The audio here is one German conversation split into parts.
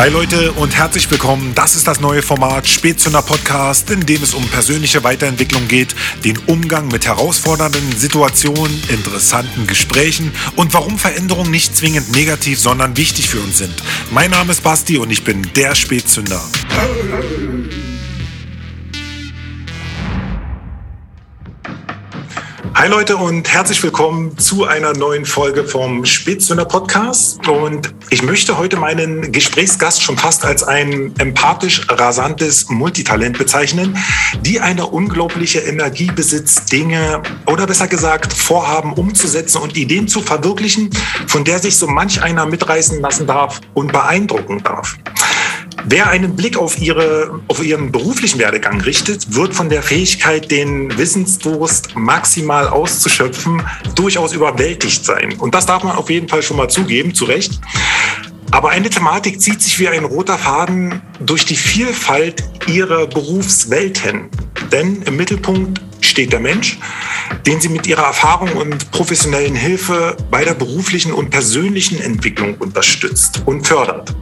Hi Leute und herzlich willkommen. Das ist das neue Format Spätzünder Podcast, in dem es um persönliche Weiterentwicklung geht, den Umgang mit herausfordernden Situationen, interessanten Gesprächen und warum Veränderungen nicht zwingend negativ, sondern wichtig für uns sind. Mein Name ist Basti und ich bin der Spätzünder. Hi Leute und herzlich willkommen zu einer neuen Folge vom Spätzünder Podcast. Und ich möchte heute meinen Gesprächsgast schon fast als ein empathisch rasantes Multitalent bezeichnen, die eine unglaubliche Energie besitzt, Dinge oder besser gesagt Vorhaben umzusetzen und Ideen zu verwirklichen, von der sich so manch einer mitreißen lassen darf und beeindrucken darf. Wer einen Blick auf, ihre, auf ihren beruflichen Werdegang richtet, wird von der Fähigkeit, den Wissensdurst maximal auszuschöpfen, durchaus überwältigt sein. Und das darf man auf jeden Fall schon mal zugeben, zu Recht. Aber eine Thematik zieht sich wie ein roter Faden durch die Vielfalt ihrer Berufswelten. Denn im Mittelpunkt steht der Mensch, den sie mit ihrer Erfahrung und professionellen Hilfe bei der beruflichen und persönlichen Entwicklung unterstützt und fördert.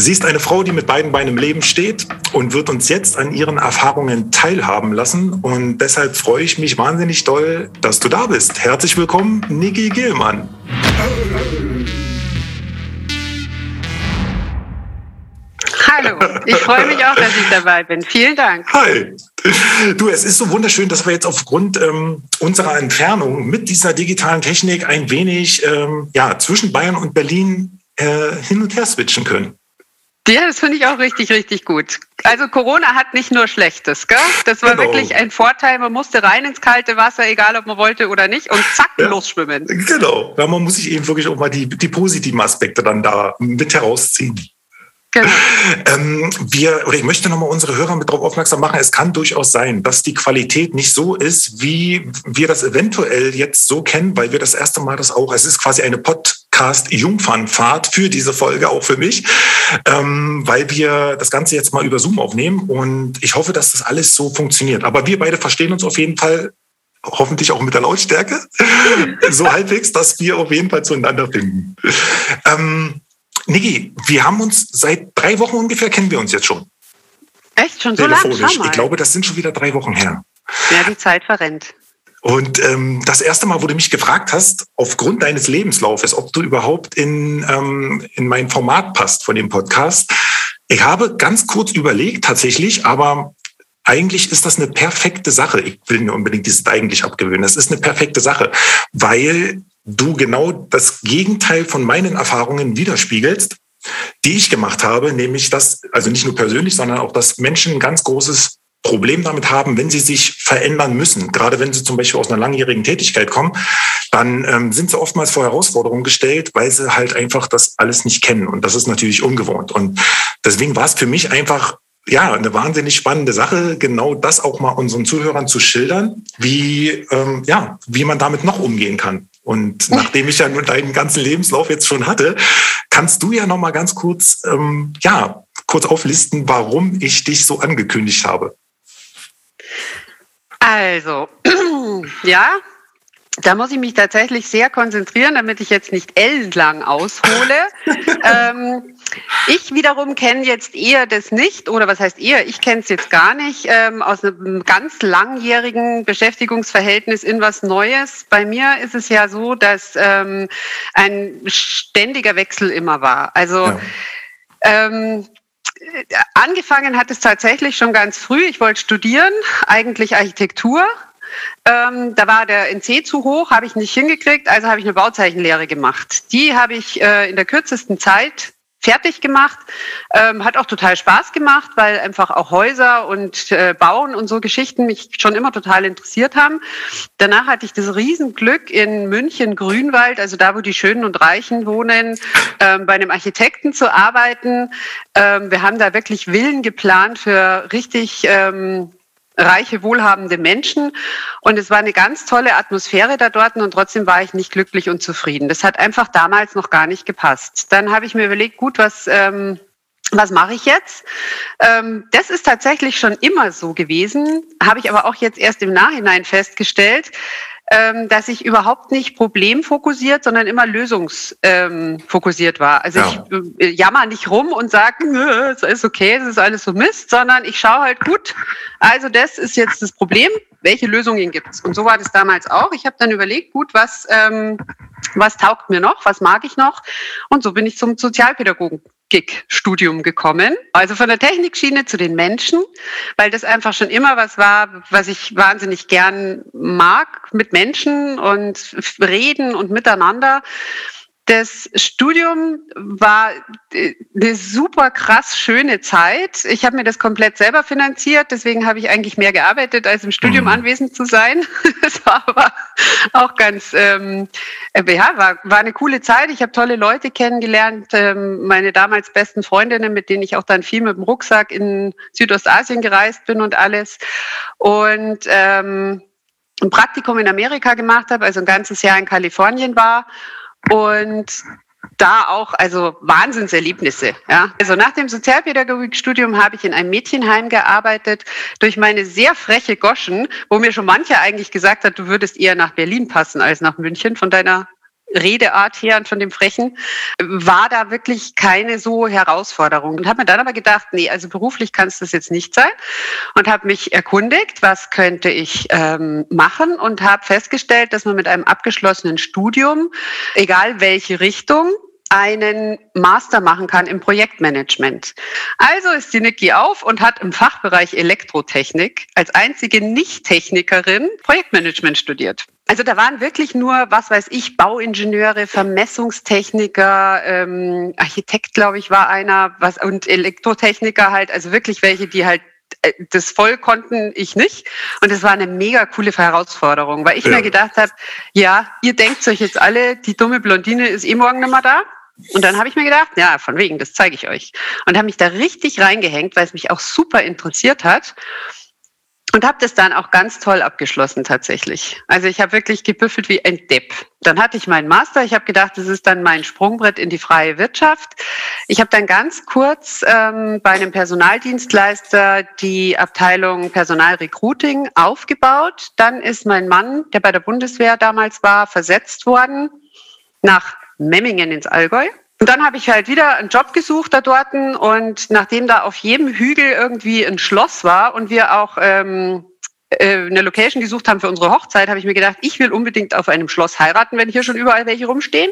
Sie ist eine Frau, die mit beiden Beinen im Leben steht und wird uns jetzt an ihren Erfahrungen teilhaben lassen. Und deshalb freue ich mich wahnsinnig doll, dass du da bist. Herzlich willkommen, Niki Gillmann. Hallo, ich freue mich auch, dass ich dabei bin. Vielen Dank. Hi. Du, es ist so wunderschön, dass wir jetzt aufgrund ähm, unserer Entfernung mit dieser digitalen Technik ein wenig ähm, ja, zwischen Bayern und Berlin äh, hin und her switchen können. Ja, das finde ich auch richtig, richtig gut. Also Corona hat nicht nur Schlechtes, gell? Das war genau. wirklich ein Vorteil. Man musste rein ins kalte Wasser, egal ob man wollte oder nicht, und zack, ja. losschwimmen. Genau. Ja, man muss sich eben wirklich auch mal die, die positiven Aspekte dann da mit herausziehen. Genau. Ähm, wir, oder ich möchte nochmal unsere Hörer mit darauf aufmerksam machen, es kann durchaus sein, dass die Qualität nicht so ist, wie wir das eventuell jetzt so kennen, weil wir das erste Mal das auch, es ist quasi eine Podcast-Jungfernfahrt für diese Folge, auch für mich, ähm, weil wir das Ganze jetzt mal über Zoom aufnehmen und ich hoffe, dass das alles so funktioniert. Aber wir beide verstehen uns auf jeden Fall hoffentlich auch mit der Lautstärke, so halbwegs, dass wir auf jeden Fall zueinander finden. Ähm, Niki, wir haben uns seit drei Wochen ungefähr, kennen wir uns jetzt schon. Echt? Schon so lange? Ich glaube, das sind schon wieder drei Wochen her. Ja, die Zeit verrennt. Und ähm, das erste Mal, wo du mich gefragt hast, aufgrund deines Lebenslaufes, ob du überhaupt in, ähm, in mein Format passt von dem Podcast. Ich habe ganz kurz überlegt, tatsächlich, aber eigentlich ist das eine perfekte Sache. Ich will mir unbedingt dieses eigentlich abgewöhnen. Das ist eine perfekte Sache, weil du genau das Gegenteil von meinen Erfahrungen widerspiegelst, die ich gemacht habe, nämlich dass, also nicht nur persönlich, sondern auch, dass Menschen ein ganz großes Problem damit haben, wenn sie sich verändern müssen. Gerade wenn sie zum Beispiel aus einer langjährigen Tätigkeit kommen, dann ähm, sind sie oftmals vor Herausforderungen gestellt, weil sie halt einfach das alles nicht kennen. Und das ist natürlich ungewohnt. Und deswegen war es für mich einfach ja, eine wahnsinnig spannende Sache, genau das auch mal unseren Zuhörern zu schildern, wie, ähm, ja, wie man damit noch umgehen kann. Und nachdem ich ja nur deinen ganzen Lebenslauf jetzt schon hatte, kannst du ja noch mal ganz kurz, ähm, ja, kurz auflisten, warum ich dich so angekündigt habe. Also, ja, da muss ich mich tatsächlich sehr konzentrieren, damit ich jetzt nicht ellenlang aushole. ähm, ich wiederum kenne jetzt eher das nicht, oder was heißt eher, ich kenne es jetzt gar nicht, ähm, aus einem ganz langjährigen Beschäftigungsverhältnis in was Neues. Bei mir ist es ja so, dass ähm, ein ständiger Wechsel immer war. Also ja. ähm, angefangen hat es tatsächlich schon ganz früh. Ich wollte studieren, eigentlich Architektur. Ähm, da war der NC zu hoch, habe ich nicht hingekriegt, also habe ich eine Bauzeichenlehre gemacht. Die habe ich äh, in der kürzesten Zeit fertig gemacht. Ähm, hat auch total Spaß gemacht, weil einfach auch Häuser und äh, Bauen und so Geschichten mich schon immer total interessiert haben. Danach hatte ich das Riesenglück in München Grünwald, also da, wo die Schönen und Reichen wohnen, ähm, bei einem Architekten zu arbeiten. Ähm, wir haben da wirklich Villen geplant für richtig ähm, reiche, wohlhabende Menschen. Und es war eine ganz tolle Atmosphäre da dort und trotzdem war ich nicht glücklich und zufrieden. Das hat einfach damals noch gar nicht gepasst. Dann habe ich mir überlegt, gut, was, ähm, was mache ich jetzt? Ähm, das ist tatsächlich schon immer so gewesen, habe ich aber auch jetzt erst im Nachhinein festgestellt, ähm, dass ich überhaupt nicht problemfokussiert, sondern immer lösungsfokussiert ähm, war. Also ja. ich äh, jammer nicht rum und sage, es ist okay, es ist alles so Mist, sondern ich schaue halt gut. Also das ist jetzt das Problem. Welche Lösungen gibt's? Und so war das damals auch. Ich habe dann überlegt, gut, was was taugt mir noch, was mag ich noch? Und so bin ich zum Sozialpädagogen Gig-Studium gekommen. Also von der Technikschiene zu den Menschen, weil das einfach schon immer was war, was ich wahnsinnig gern mag, mit Menschen und reden und miteinander. Das Studium war äh, eine super krass schöne Zeit. Ich habe mir das komplett selber finanziert, deswegen habe ich eigentlich mehr gearbeitet, als im Studium mhm. anwesend zu sein. Das war aber auch ganz, ähm, äh, ja, war, war eine coole Zeit. Ich habe tolle Leute kennengelernt, ähm, meine damals besten Freundinnen, mit denen ich auch dann viel mit dem Rucksack in Südostasien gereist bin und alles. Und ähm, ein Praktikum in Amerika gemacht habe, also ein ganzes Jahr in Kalifornien war und da auch also Wahnsinnserlebnisse. Ja. Also nach dem Sozialpädagogikstudium habe ich in einem Mädchenheim gearbeitet durch meine sehr freche Goschen, wo mir schon mancher eigentlich gesagt hat, du würdest eher nach Berlin passen als nach München von deiner Redeart her und von dem Frechen, war da wirklich keine so Herausforderung. Und habe mir dann aber gedacht, nee, also beruflich kann es das jetzt nicht sein. Und habe mich erkundigt, was könnte ich ähm, machen und habe festgestellt, dass man mit einem abgeschlossenen Studium, egal welche Richtung, einen Master machen kann im Projektmanagement. Also ist die Niki auf und hat im Fachbereich Elektrotechnik als einzige Nicht-Technikerin Projektmanagement studiert. Also da waren wirklich nur, was weiß ich, Bauingenieure, Vermessungstechniker, ähm, Architekt, glaube ich, war einer, was und Elektrotechniker halt, also wirklich welche, die halt äh, das voll konnten ich nicht. Und es war eine mega coole Herausforderung, weil ich ja. mir gedacht habe, ja, ihr denkt euch jetzt alle, die dumme Blondine ist eh morgen nicht mehr da. Und dann habe ich mir gedacht, ja, von wegen, das zeige ich euch. Und habe mich da richtig reingehängt, weil es mich auch super interessiert hat. Und habe das dann auch ganz toll abgeschlossen tatsächlich. Also ich habe wirklich gebüffelt wie ein Depp. Dann hatte ich meinen Master. Ich habe gedacht, das ist dann mein Sprungbrett in die freie Wirtschaft. Ich habe dann ganz kurz ähm, bei einem Personaldienstleister die Abteilung Personalrecruiting aufgebaut. Dann ist mein Mann, der bei der Bundeswehr damals war, versetzt worden nach Memmingen ins Allgäu. Und dann habe ich halt wieder einen Job gesucht da dort und nachdem da auf jedem Hügel irgendwie ein Schloss war und wir auch ähm, äh, eine Location gesucht haben für unsere Hochzeit, habe ich mir gedacht, ich will unbedingt auf einem Schloss heiraten, wenn hier schon überall welche rumstehen.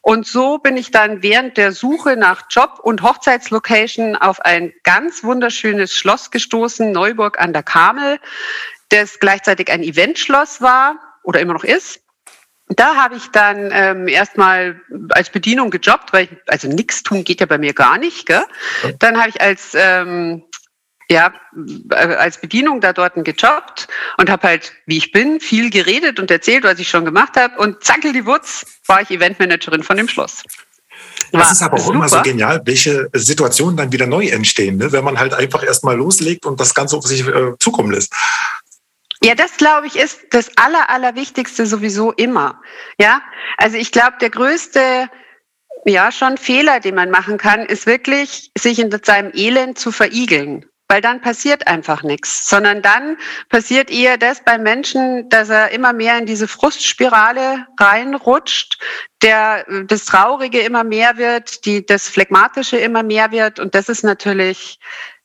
Und so bin ich dann während der Suche nach Job und Hochzeitslocation auf ein ganz wunderschönes Schloss gestoßen, Neuburg an der Kamel, das gleichzeitig ein Eventschloss war oder immer noch ist. Da habe ich dann ähm, erstmal als Bedienung gejobbt, weil ich, also nichts tun geht ja bei mir gar nicht. Gell? Dann habe ich als ähm, ja, äh, als Bedienung da dort gejobbt und habe halt, wie ich bin, viel geredet und erzählt, was ich schon gemacht habe. Und zackel die Wutz, war ich Eventmanagerin von dem Schloss. Das ist aber auch super. immer so genial, welche Situationen dann wieder neu entstehen, ne? wenn man halt einfach erstmal loslegt und das Ganze auf sich äh, zukommen lässt. Ja, das glaube ich ist das Aller, Allerwichtigste sowieso immer. Ja, also ich glaube, der größte, ja, schon Fehler, den man machen kann, ist wirklich, sich in seinem Elend zu verigeln. Weil dann passiert einfach nichts, sondern dann passiert eher das beim Menschen, dass er immer mehr in diese Frustspirale reinrutscht, der, das Traurige immer mehr wird, die, das Phlegmatische immer mehr wird. Und das ist natürlich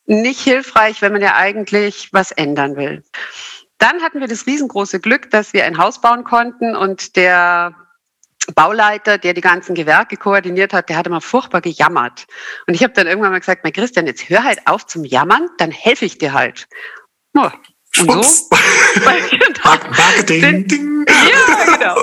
nicht hilfreich, wenn man ja eigentlich was ändern will. Dann hatten wir das riesengroße Glück, dass wir ein Haus bauen konnten und der Bauleiter, der die ganzen Gewerke koordiniert hat, der hat immer furchtbar gejammert. Und ich habe dann irgendwann mal gesagt, mein Christian, jetzt hör halt auf zum Jammern, dann helfe ich dir halt. Und so Marketing. Bin, ja, genau.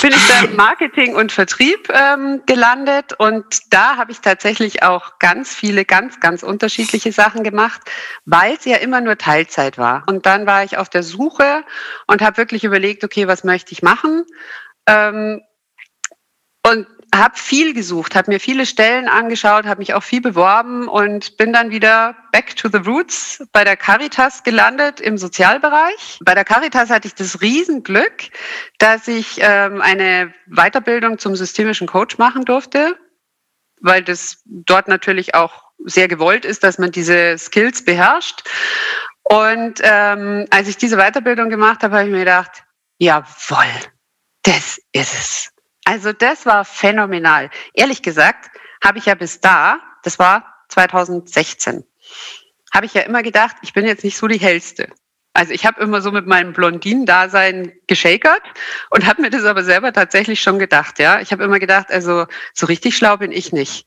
Bin ich dann Marketing und Vertrieb ähm, gelandet und da habe ich tatsächlich auch ganz viele, ganz, ganz unterschiedliche Sachen gemacht, weil es ja immer nur Teilzeit war. Und dann war ich auf der Suche und habe wirklich überlegt, okay, was möchte ich machen? Ähm, und habe viel gesucht, habe mir viele Stellen angeschaut, habe mich auch viel beworben und bin dann wieder back to the roots bei der Caritas gelandet im Sozialbereich. Bei der Caritas hatte ich das Riesenglück, dass ich ähm, eine Weiterbildung zum systemischen Coach machen durfte, weil das dort natürlich auch sehr gewollt ist, dass man diese Skills beherrscht. Und ähm, als ich diese Weiterbildung gemacht habe, habe ich mir gedacht, jawohl, das ist es. Also das war phänomenal. Ehrlich gesagt habe ich ja bis da, das war 2016, habe ich ja immer gedacht, ich bin jetzt nicht so die hellste. Also ich habe immer so mit meinem Blondinen-Dasein geschakert und habe mir das aber selber tatsächlich schon gedacht. Ja, ich habe immer gedacht, also so richtig schlau bin ich nicht.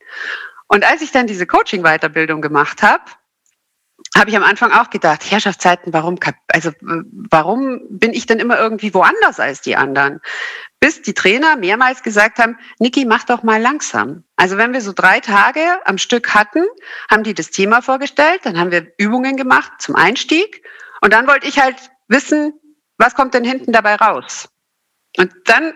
Und als ich dann diese Coaching-Weiterbildung gemacht habe, habe ich am Anfang auch gedacht, Herrschaftszeiten, warum, also warum bin ich denn immer irgendwie woanders als die anderen? Bis die Trainer mehrmals gesagt haben, Niki, mach doch mal langsam. Also wenn wir so drei Tage am Stück hatten, haben die das Thema vorgestellt, dann haben wir Übungen gemacht zum Einstieg und dann wollte ich halt wissen, was kommt denn hinten dabei raus? Und dann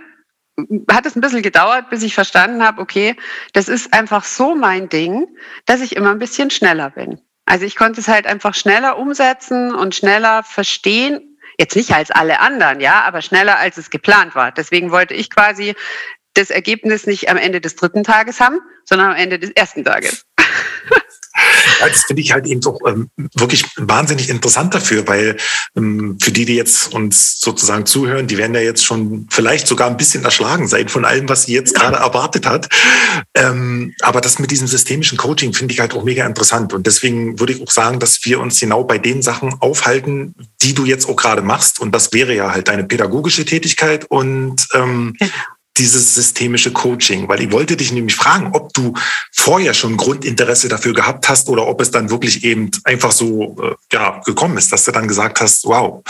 hat es ein bisschen gedauert, bis ich verstanden habe, okay, das ist einfach so mein Ding, dass ich immer ein bisschen schneller bin. Also ich konnte es halt einfach schneller umsetzen und schneller verstehen. Jetzt nicht als alle anderen, ja, aber schneller als es geplant war. Deswegen wollte ich quasi das Ergebnis nicht am Ende des dritten Tages haben, sondern am Ende des ersten Tages. Ja, das finde ich halt eben doch ähm, wirklich wahnsinnig interessant dafür, weil ähm, für die, die jetzt uns sozusagen zuhören, die werden ja jetzt schon vielleicht sogar ein bisschen erschlagen sein von allem, was sie jetzt gerade erwartet hat. Ähm, aber das mit diesem systemischen Coaching finde ich halt auch mega interessant. Und deswegen würde ich auch sagen, dass wir uns genau bei den Sachen aufhalten, die du jetzt auch gerade machst. Und das wäre ja halt deine pädagogische Tätigkeit und ähm, dieses systemische Coaching? Weil ich wollte dich nämlich fragen, ob du vorher schon Grundinteresse dafür gehabt hast oder ob es dann wirklich eben einfach so äh, ja, gekommen ist, dass du dann gesagt hast, wow,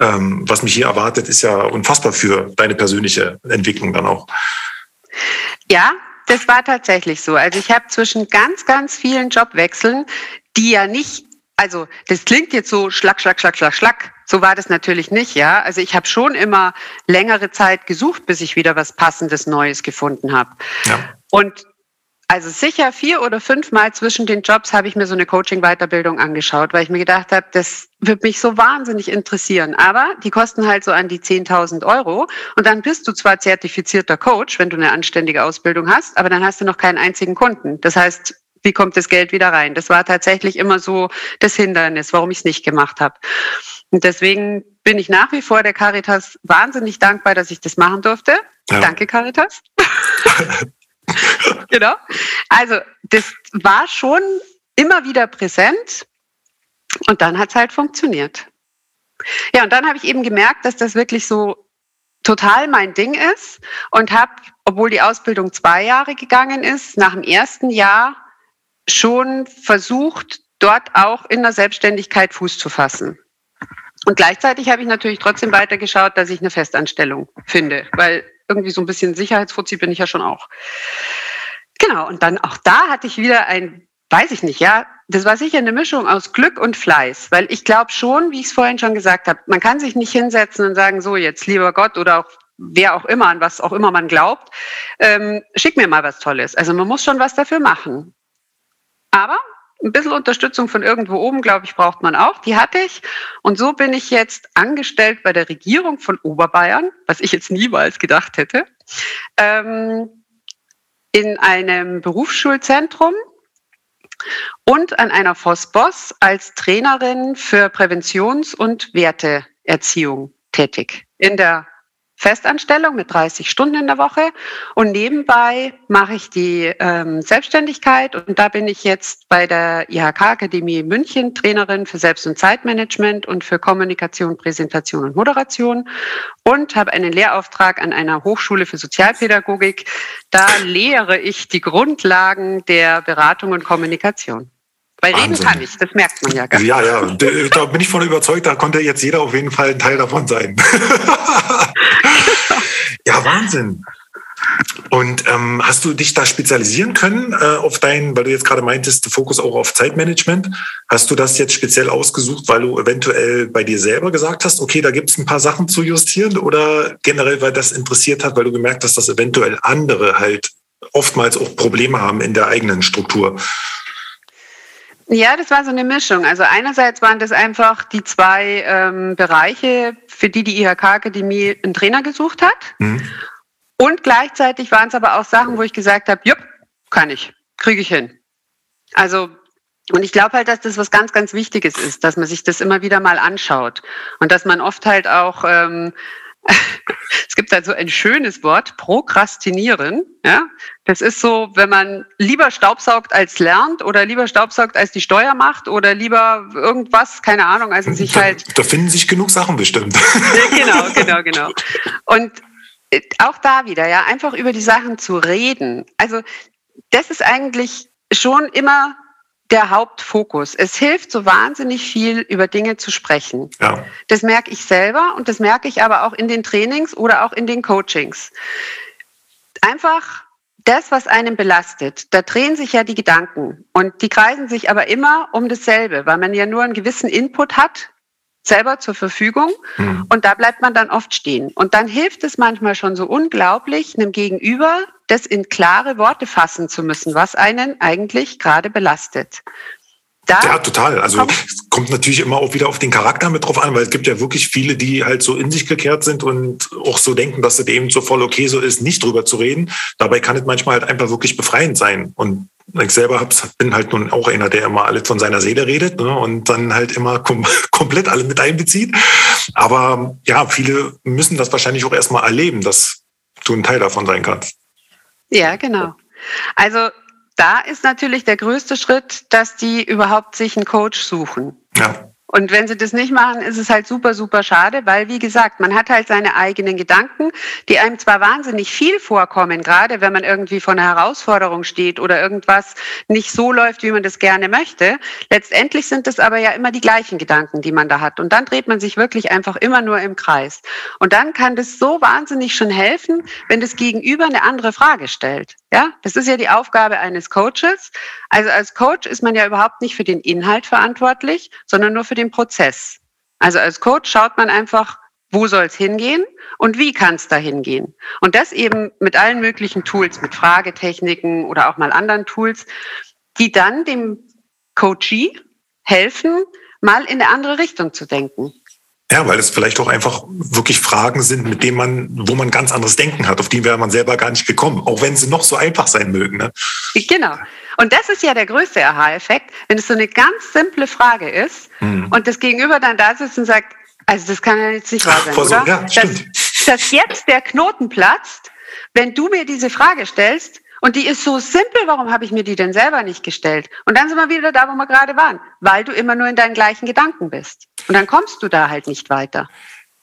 ähm, was mich hier erwartet, ist ja unfassbar für deine persönliche Entwicklung dann auch. Ja, das war tatsächlich so. Also ich habe zwischen ganz, ganz vielen Jobwechseln, die ja nicht, also das klingt jetzt so schlag, schlag, schlag, schlag, schlag, so war das natürlich nicht, ja. Also ich habe schon immer längere Zeit gesucht, bis ich wieder was passendes Neues gefunden habe. Ja. Und also sicher vier oder fünfmal zwischen den Jobs habe ich mir so eine Coaching-Weiterbildung angeschaut, weil ich mir gedacht habe, das wird mich so wahnsinnig interessieren. Aber die kosten halt so an die 10.000 Euro. Und dann bist du zwar zertifizierter Coach, wenn du eine anständige Ausbildung hast, aber dann hast du noch keinen einzigen Kunden. Das heißt, wie kommt das Geld wieder rein? Das war tatsächlich immer so das Hindernis, warum ich es nicht gemacht habe. Und deswegen bin ich nach wie vor der Caritas wahnsinnig dankbar, dass ich das machen durfte. Ja. Danke, Caritas. genau. Also das war schon immer wieder präsent und dann hat es halt funktioniert. Ja, und dann habe ich eben gemerkt, dass das wirklich so total mein Ding ist und habe, obwohl die Ausbildung zwei Jahre gegangen ist, nach dem ersten Jahr schon versucht, dort auch in der Selbstständigkeit Fuß zu fassen. Und gleichzeitig habe ich natürlich trotzdem weitergeschaut, dass ich eine Festanstellung finde, weil irgendwie so ein bisschen Sicherheitsfuzzi bin ich ja schon auch. Genau, und dann auch da hatte ich wieder ein, weiß ich nicht, ja, das war sicher eine Mischung aus Glück und Fleiß, weil ich glaube schon, wie ich es vorhin schon gesagt habe, man kann sich nicht hinsetzen und sagen, so jetzt lieber Gott oder auch wer auch immer, an was auch immer man glaubt, ähm, schick mir mal was Tolles. Also man muss schon was dafür machen. Aber ein bisschen Unterstützung von irgendwo oben, glaube ich, braucht man auch. Die hatte ich. Und so bin ich jetzt angestellt bei der Regierung von Oberbayern, was ich jetzt niemals gedacht hätte, ähm, in einem Berufsschulzentrum und an einer FOSBOS als Trainerin für Präventions- und Werteerziehung tätig in der Festanstellung mit 30 Stunden in der Woche und nebenbei mache ich die ähm, Selbstständigkeit und da bin ich jetzt bei der IHK Akademie München Trainerin für Selbst- und Zeitmanagement und für Kommunikation, Präsentation und Moderation und habe einen Lehrauftrag an einer Hochschule für Sozialpädagogik. Da lehre ich die Grundlagen der Beratung und Kommunikation. Bei Reden kann ich, das merkt man ja gar nicht. Ja, ja, da bin ich von überzeugt, da konnte jetzt jeder auf jeden Fall ein Teil davon sein. ja, Wahnsinn. Und ähm, hast du dich da spezialisieren können äh, auf deinen, weil du jetzt gerade meintest, Fokus auch auf Zeitmanagement? Hast du das jetzt speziell ausgesucht, weil du eventuell bei dir selber gesagt hast, okay, da gibt es ein paar Sachen zu justieren oder generell, weil das interessiert hat, weil du gemerkt hast, dass eventuell andere halt oftmals auch Probleme haben in der eigenen Struktur? Ja, das war so eine Mischung. Also einerseits waren das einfach die zwei ähm, Bereiche, für die die IHK-Akademie einen Trainer gesucht hat. Mhm. Und gleichzeitig waren es aber auch Sachen, wo ich gesagt habe, jupp, kann ich, kriege ich hin. Also Und ich glaube halt, dass das was ganz, ganz Wichtiges ist, dass man sich das immer wieder mal anschaut und dass man oft halt auch ähm, es gibt also ein schönes Wort, Prokrastinieren. Ja, das ist so, wenn man lieber Staubsaugt als lernt oder lieber Staubsaugt als die Steuer macht oder lieber irgendwas, keine Ahnung, also sich da, halt. Da finden sich genug Sachen bestimmt. genau, genau, genau. Und äh, auch da wieder, ja, einfach über die Sachen zu reden. Also das ist eigentlich schon immer der Hauptfokus. Es hilft so wahnsinnig viel, über Dinge zu sprechen. Ja. Das merke ich selber und das merke ich aber auch in den Trainings oder auch in den Coachings. Einfach das, was einen belastet, da drehen sich ja die Gedanken und die kreisen sich aber immer um dasselbe, weil man ja nur einen gewissen Input hat, selber zur Verfügung mhm. und da bleibt man dann oft stehen. Und dann hilft es manchmal schon so unglaublich, einem Gegenüber das in klare Worte fassen zu müssen, was einen eigentlich gerade belastet. Da ja, total. Also es kommt natürlich immer auch wieder auf den Charakter mit drauf an, weil es gibt ja wirklich viele, die halt so in sich gekehrt sind und auch so denken, dass es eben so voll okay so ist, nicht drüber zu reden. Dabei kann es manchmal halt einfach wirklich befreiend sein. Und ich selber hab's, bin halt nun auch einer, der immer alles von seiner Seele redet ne, und dann halt immer kom komplett alle mit einbezieht. Aber ja, viele müssen das wahrscheinlich auch erstmal erleben, dass du ein Teil davon sein kannst. Ja, genau. Also da ist natürlich der größte Schritt, dass die überhaupt sich einen Coach suchen. Ja. Und wenn sie das nicht machen, ist es halt super, super schade, weil, wie gesagt, man hat halt seine eigenen Gedanken, die einem zwar wahnsinnig viel vorkommen, gerade wenn man irgendwie vor einer Herausforderung steht oder irgendwas nicht so läuft, wie man das gerne möchte. Letztendlich sind es aber ja immer die gleichen Gedanken, die man da hat. Und dann dreht man sich wirklich einfach immer nur im Kreis. Und dann kann das so wahnsinnig schon helfen, wenn das Gegenüber eine andere Frage stellt. Ja, das ist ja die Aufgabe eines Coaches. Also als Coach ist man ja überhaupt nicht für den Inhalt verantwortlich, sondern nur für den Prozess. Also als Coach schaut man einfach, wo soll es hingehen und wie kann es da hingehen. Und das eben mit allen möglichen Tools, mit Fragetechniken oder auch mal anderen Tools, die dann dem Coachee helfen, mal in eine andere Richtung zu denken. Ja, weil es vielleicht auch einfach wirklich Fragen sind, mit denen man, wo man ganz anderes Denken hat, auf die wäre man selber gar nicht gekommen, auch wenn sie noch so einfach sein mögen. Ne? Genau. Und das ist ja der größte Aha-Effekt, wenn es so eine ganz simple Frage ist mhm. und das Gegenüber dann da sitzt und sagt, also das kann ja jetzt nicht wahr sein, Ach, oder? Ja, stimmt. Dass, dass jetzt der Knoten platzt, wenn du mir diese Frage stellst, und die ist so simpel, warum habe ich mir die denn selber nicht gestellt? Und dann sind wir wieder da, wo wir gerade waren, weil du immer nur in deinen gleichen Gedanken bist. Und dann kommst du da halt nicht weiter.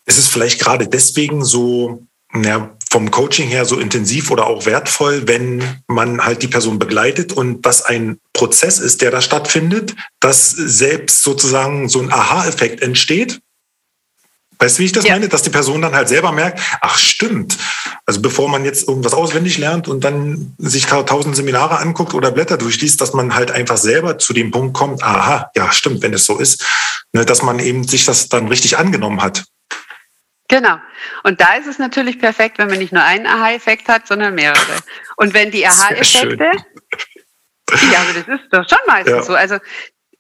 Es ist vielleicht gerade deswegen so ja, vom Coaching her so intensiv oder auch wertvoll, wenn man halt die Person begleitet und das ein Prozess ist, der da stattfindet, dass selbst sozusagen so ein Aha-Effekt entsteht Weißt du, wie ich das ja. meine? Dass die Person dann halt selber merkt, ach stimmt. Also bevor man jetzt irgendwas auswendig lernt und dann sich tausend Seminare anguckt oder Blätter durchliest, dass man halt einfach selber zu dem Punkt kommt, aha, ja stimmt, wenn es so ist, ne, dass man eben sich das dann richtig angenommen hat. Genau. Und da ist es natürlich perfekt, wenn man nicht nur einen Aha-Effekt hat, sondern mehrere. Und wenn die Aha-Effekte, ja, aber das ist doch schon meistens ja. so. Also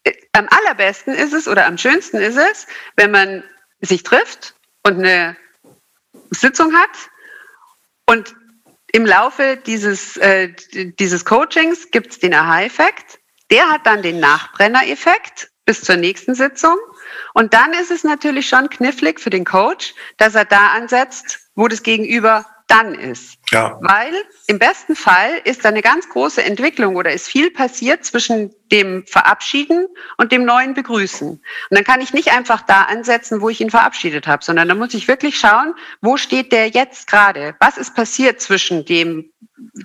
äh, am allerbesten ist es oder am schönsten ist es, wenn man sich trifft und eine Sitzung hat und im Laufe dieses, äh, dieses Coachings gibt es den Aha-Effekt. Der hat dann den Nachbrenner-Effekt bis zur nächsten Sitzung. Und dann ist es natürlich schon knifflig für den Coach, dass er da ansetzt, wo das Gegenüber dann ist. Ja. Weil im besten Fall ist da eine ganz große Entwicklung oder ist viel passiert zwischen dem Verabschieden und dem neuen Begrüßen. Und dann kann ich nicht einfach da ansetzen, wo ich ihn verabschiedet habe, sondern da muss ich wirklich schauen, wo steht der jetzt gerade? Was ist passiert zwischen dem,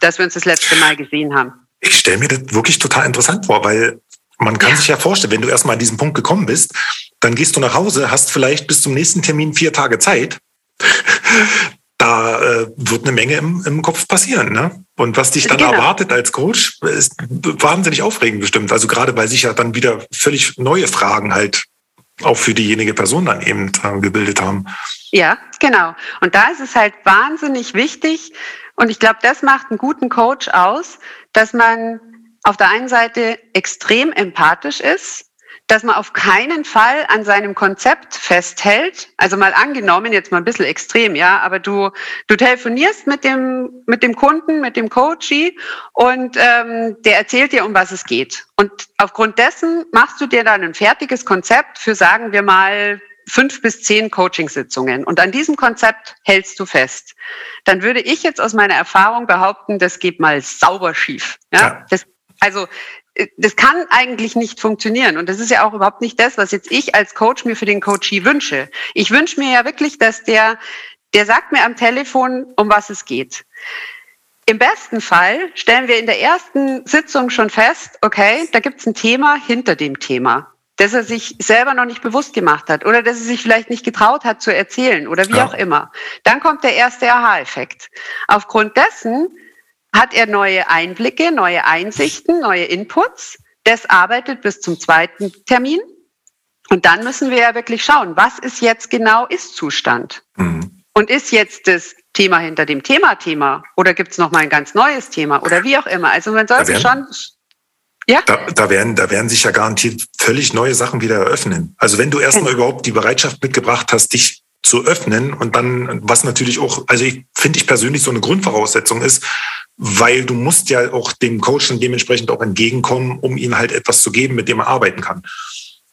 dass wir uns das letzte Mal gesehen haben? Ich stelle mir das wirklich total interessant vor, weil man kann ja. sich ja vorstellen, wenn du erstmal an diesen Punkt gekommen bist, dann gehst du nach Hause, hast vielleicht bis zum nächsten Termin vier Tage Zeit da äh, wird eine Menge im, im Kopf passieren. Ne? Und was dich dann genau. erwartet als Coach, ist wahnsinnig aufregend bestimmt. Also gerade weil sich ja dann wieder völlig neue Fragen halt auch für diejenige Person dann eben äh, gebildet haben. Ja, genau. Und da ist es halt wahnsinnig wichtig. Und ich glaube, das macht einen guten Coach aus, dass man auf der einen Seite extrem empathisch ist, dass man auf keinen Fall an seinem Konzept festhält. Also mal angenommen, jetzt mal ein bisschen extrem, ja, aber du, du telefonierst mit dem, mit dem Kunden, mit dem Coachie und ähm, der erzählt dir, um was es geht. Und aufgrund dessen machst du dir dann ein fertiges Konzept für, sagen wir mal, fünf bis zehn Coachingsitzungen und an diesem Konzept hältst du fest, dann würde ich jetzt aus meiner Erfahrung behaupten, das geht mal sauber schief. Ja? ja. Das, also das kann eigentlich nicht funktionieren. Und das ist ja auch überhaupt nicht das, was jetzt ich als Coach mir für den Coachee wünsche. Ich wünsche mir ja wirklich, dass der, der sagt mir am Telefon, um was es geht. Im besten Fall stellen wir in der ersten Sitzung schon fest, okay, da gibt es ein Thema hinter dem Thema, das er sich selber noch nicht bewusst gemacht hat oder dass er sich vielleicht nicht getraut hat zu erzählen oder wie ja. auch immer. Dann kommt der erste Aha-Effekt. Aufgrund dessen hat er neue Einblicke, neue Einsichten, neue Inputs. Das arbeitet bis zum zweiten Termin. Und dann müssen wir ja wirklich schauen, was ist jetzt genau Ist-Zustand? Mhm. Und ist jetzt das Thema hinter dem Thema Thema? Oder gibt es nochmal ein ganz neues Thema? Oder wie auch immer. Also man sollte schon ja. Da, da, werden, da werden sich ja garantiert völlig neue Sachen wieder eröffnen. Also wenn du erstmal genau. überhaupt die Bereitschaft mitgebracht hast, dich zu öffnen und dann, was natürlich auch, also ich finde ich persönlich so eine Grundvoraussetzung ist, weil du musst ja auch dem Coach dann dementsprechend auch entgegenkommen, um ihm halt etwas zu geben, mit dem er arbeiten kann.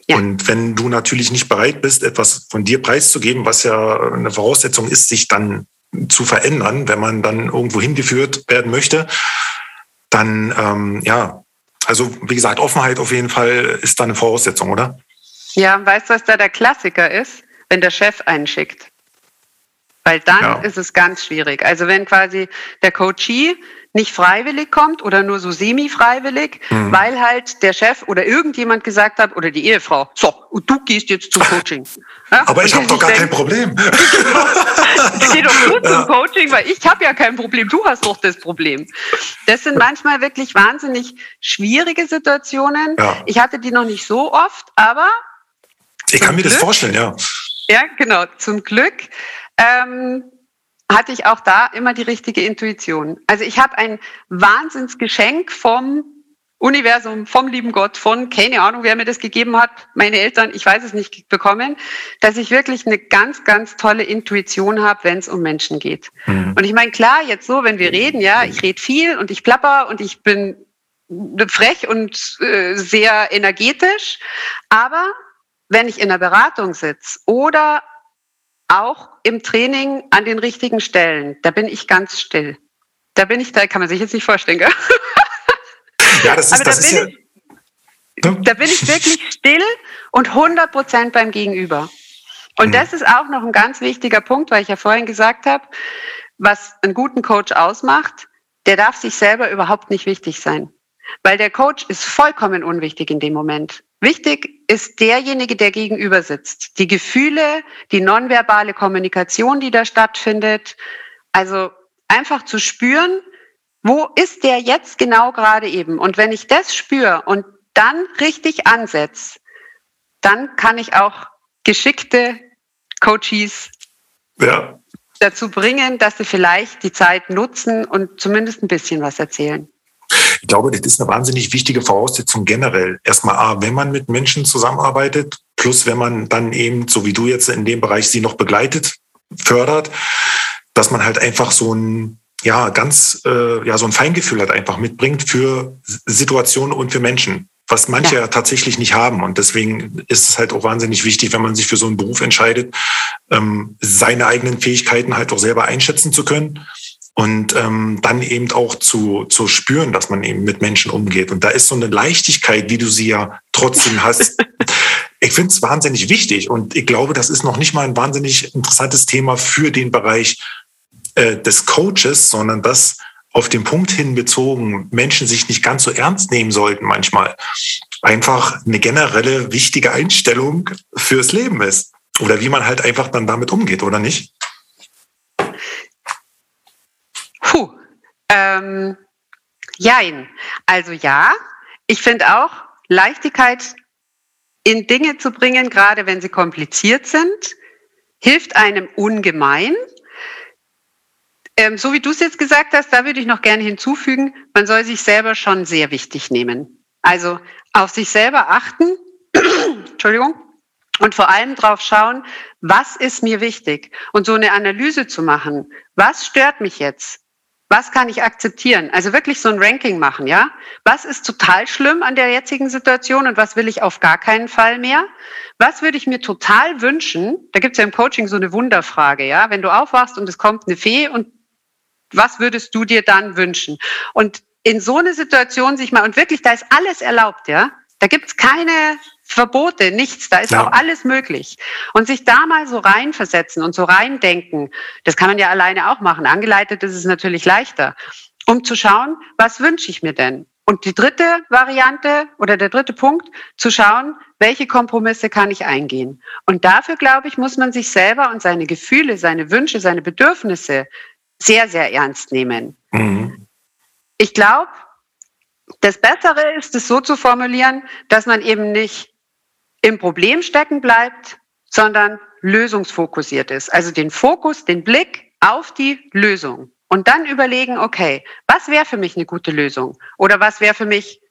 Ja. Und wenn du natürlich nicht bereit bist, etwas von dir preiszugeben, was ja eine Voraussetzung ist, sich dann zu verändern, wenn man dann irgendwo hingeführt werden möchte, dann ähm, ja, also wie gesagt, Offenheit auf jeden Fall ist da eine Voraussetzung, oder? Ja, weißt du, was da der Klassiker ist? Wenn der Chef einschickt. Weil dann ja. ist es ganz schwierig. Also wenn quasi der Coachee nicht freiwillig kommt oder nur so semi-freiwillig, mhm. weil halt der Chef oder irgendjemand gesagt hat oder die Ehefrau, so, du gehst jetzt zum Coaching. Ja? Aber ich habe doch gar denke, kein Problem. Geh doch gut ja. zum Coaching, weil ich habe ja kein Problem, du hast doch das Problem. Das sind manchmal wirklich wahnsinnig schwierige Situationen. Ja. Ich hatte die noch nicht so oft, aber ich kann mir Glück, das vorstellen, ja. Ja, genau. Zum Glück ähm, hatte ich auch da immer die richtige Intuition. Also ich habe ein Wahnsinnsgeschenk vom Universum, vom lieben Gott, von, keine Ahnung, wer mir das gegeben hat, meine Eltern, ich weiß es nicht, bekommen, dass ich wirklich eine ganz, ganz tolle Intuition habe, wenn es um Menschen geht. Mhm. Und ich meine, klar, jetzt so, wenn wir reden, ja, ich rede viel und ich plapper und ich bin frech und äh, sehr energetisch, aber wenn ich in der Beratung sitze oder auch im Training an den richtigen Stellen, da bin ich ganz still. Da bin ich, da kann man sich jetzt nicht vorstellen, gell? Ja, das ist, Aber das da ist ja. Ich, da bin ich wirklich still und 100 Prozent beim Gegenüber. Und mhm. das ist auch noch ein ganz wichtiger Punkt, weil ich ja vorhin gesagt habe, was einen guten Coach ausmacht, der darf sich selber überhaupt nicht wichtig sein. Weil der Coach ist vollkommen unwichtig in dem Moment. Wichtig ist derjenige, der gegenüber sitzt. Die Gefühle, die nonverbale Kommunikation, die da stattfindet. Also einfach zu spüren, wo ist der jetzt genau gerade eben? Und wenn ich das spüre und dann richtig ansetze, dann kann ich auch geschickte Coaches ja. dazu bringen, dass sie vielleicht die Zeit nutzen und zumindest ein bisschen was erzählen. Ich glaube, das ist eine wahnsinnig wichtige Voraussetzung generell. Erstmal A, wenn man mit Menschen zusammenarbeitet, plus wenn man dann eben, so wie du jetzt in dem Bereich sie noch begleitet, fördert, dass man halt einfach so ein, ja, ganz, äh, ja, so ein Feingefühl halt einfach mitbringt für Situationen und für Menschen was manche ja. tatsächlich nicht haben. Und deswegen ist es halt auch wahnsinnig wichtig, wenn man sich für so einen Beruf entscheidet, ähm, seine eigenen Fähigkeiten halt auch selber einschätzen zu können und ähm, dann eben auch zu, zu spüren, dass man eben mit Menschen umgeht. Und da ist so eine Leichtigkeit, wie du sie ja trotzdem hast. ich finde es wahnsinnig wichtig und ich glaube, das ist noch nicht mal ein wahnsinnig interessantes Thema für den Bereich äh, des Coaches, sondern das auf den Punkt hin bezogen, Menschen sich nicht ganz so ernst nehmen sollten manchmal. Einfach eine generelle wichtige Einstellung fürs Leben ist. Oder wie man halt einfach dann damit umgeht, oder nicht? Puh. Ähm, jein. Also ja, ich finde auch, Leichtigkeit in Dinge zu bringen, gerade wenn sie kompliziert sind, hilft einem ungemein. Ähm, so wie du es jetzt gesagt hast, da würde ich noch gerne hinzufügen, man soll sich selber schon sehr wichtig nehmen. Also auf sich selber achten Entschuldigung. Und vor allem drauf schauen, was ist mir wichtig? Und so eine Analyse zu machen. Was stört mich jetzt? Was kann ich akzeptieren? Also wirklich so ein Ranking machen, ja? Was ist total schlimm an der jetzigen Situation und was will ich auf gar keinen Fall mehr? Was würde ich mir total wünschen? Da gibt es ja im Coaching so eine Wunderfrage, ja? Wenn du aufwachst und es kommt eine Fee und was würdest du dir dann wünschen? Und in so eine Situation sich mal, und wirklich, da ist alles erlaubt, ja? Da gibt's keine Verbote, nichts, da ist ja. auch alles möglich. Und sich da mal so reinversetzen und so reindenken, das kann man ja alleine auch machen. Angeleitet ist es natürlich leichter, um zu schauen, was wünsche ich mir denn? Und die dritte Variante oder der dritte Punkt, zu schauen, welche Kompromisse kann ich eingehen? Und dafür, glaube ich, muss man sich selber und seine Gefühle, seine Wünsche, seine Bedürfnisse sehr, sehr ernst nehmen. Mhm. Ich glaube, das Bessere ist es so zu formulieren, dass man eben nicht im Problem stecken bleibt, sondern lösungsfokussiert ist. Also den Fokus, den Blick auf die Lösung. Und dann überlegen, okay, was wäre für mich eine gute Lösung? Oder was wäre für mich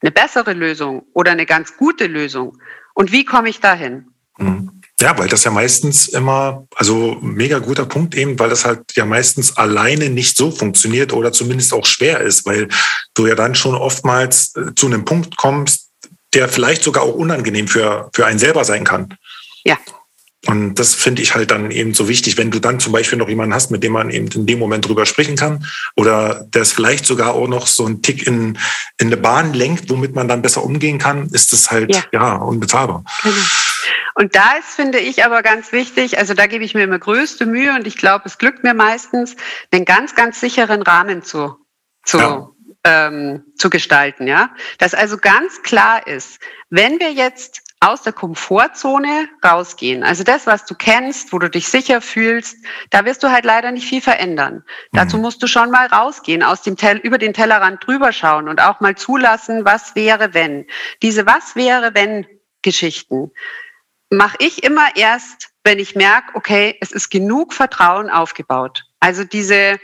eine bessere Lösung oder eine ganz gute Lösung? Und wie komme ich dahin? Mhm. Ja, weil das ja meistens immer, also mega guter Punkt eben, weil das halt ja meistens alleine nicht so funktioniert oder zumindest auch schwer ist, weil du ja dann schon oftmals äh, zu einem Punkt kommst, der vielleicht sogar auch unangenehm für, für einen selber sein kann. Ja. Und das finde ich halt dann eben so wichtig, wenn du dann zum Beispiel noch jemanden hast, mit dem man eben in dem Moment drüber sprechen kann oder der es vielleicht sogar auch noch so einen Tick in, in eine Bahn lenkt, womit man dann besser umgehen kann, ist das halt ja, ja unbezahlbar. Genau. Und da ist, finde ich, aber ganz wichtig, also da gebe ich mir immer größte Mühe und ich glaube, es glückt mir meistens, einen ganz, ganz sicheren Rahmen zu, zu ja ähm, zu gestalten. Ja, dass also ganz klar ist, wenn wir jetzt aus der Komfortzone rausgehen, also das, was du kennst, wo du dich sicher fühlst, da wirst du halt leider nicht viel verändern. Mhm. Dazu musst du schon mal rausgehen, aus dem Tel über den Tellerrand drüber schauen und auch mal zulassen, was wäre wenn. Diese was wäre wenn Geschichten mache ich immer erst, wenn ich merke, okay, es ist genug Vertrauen aufgebaut. Also diese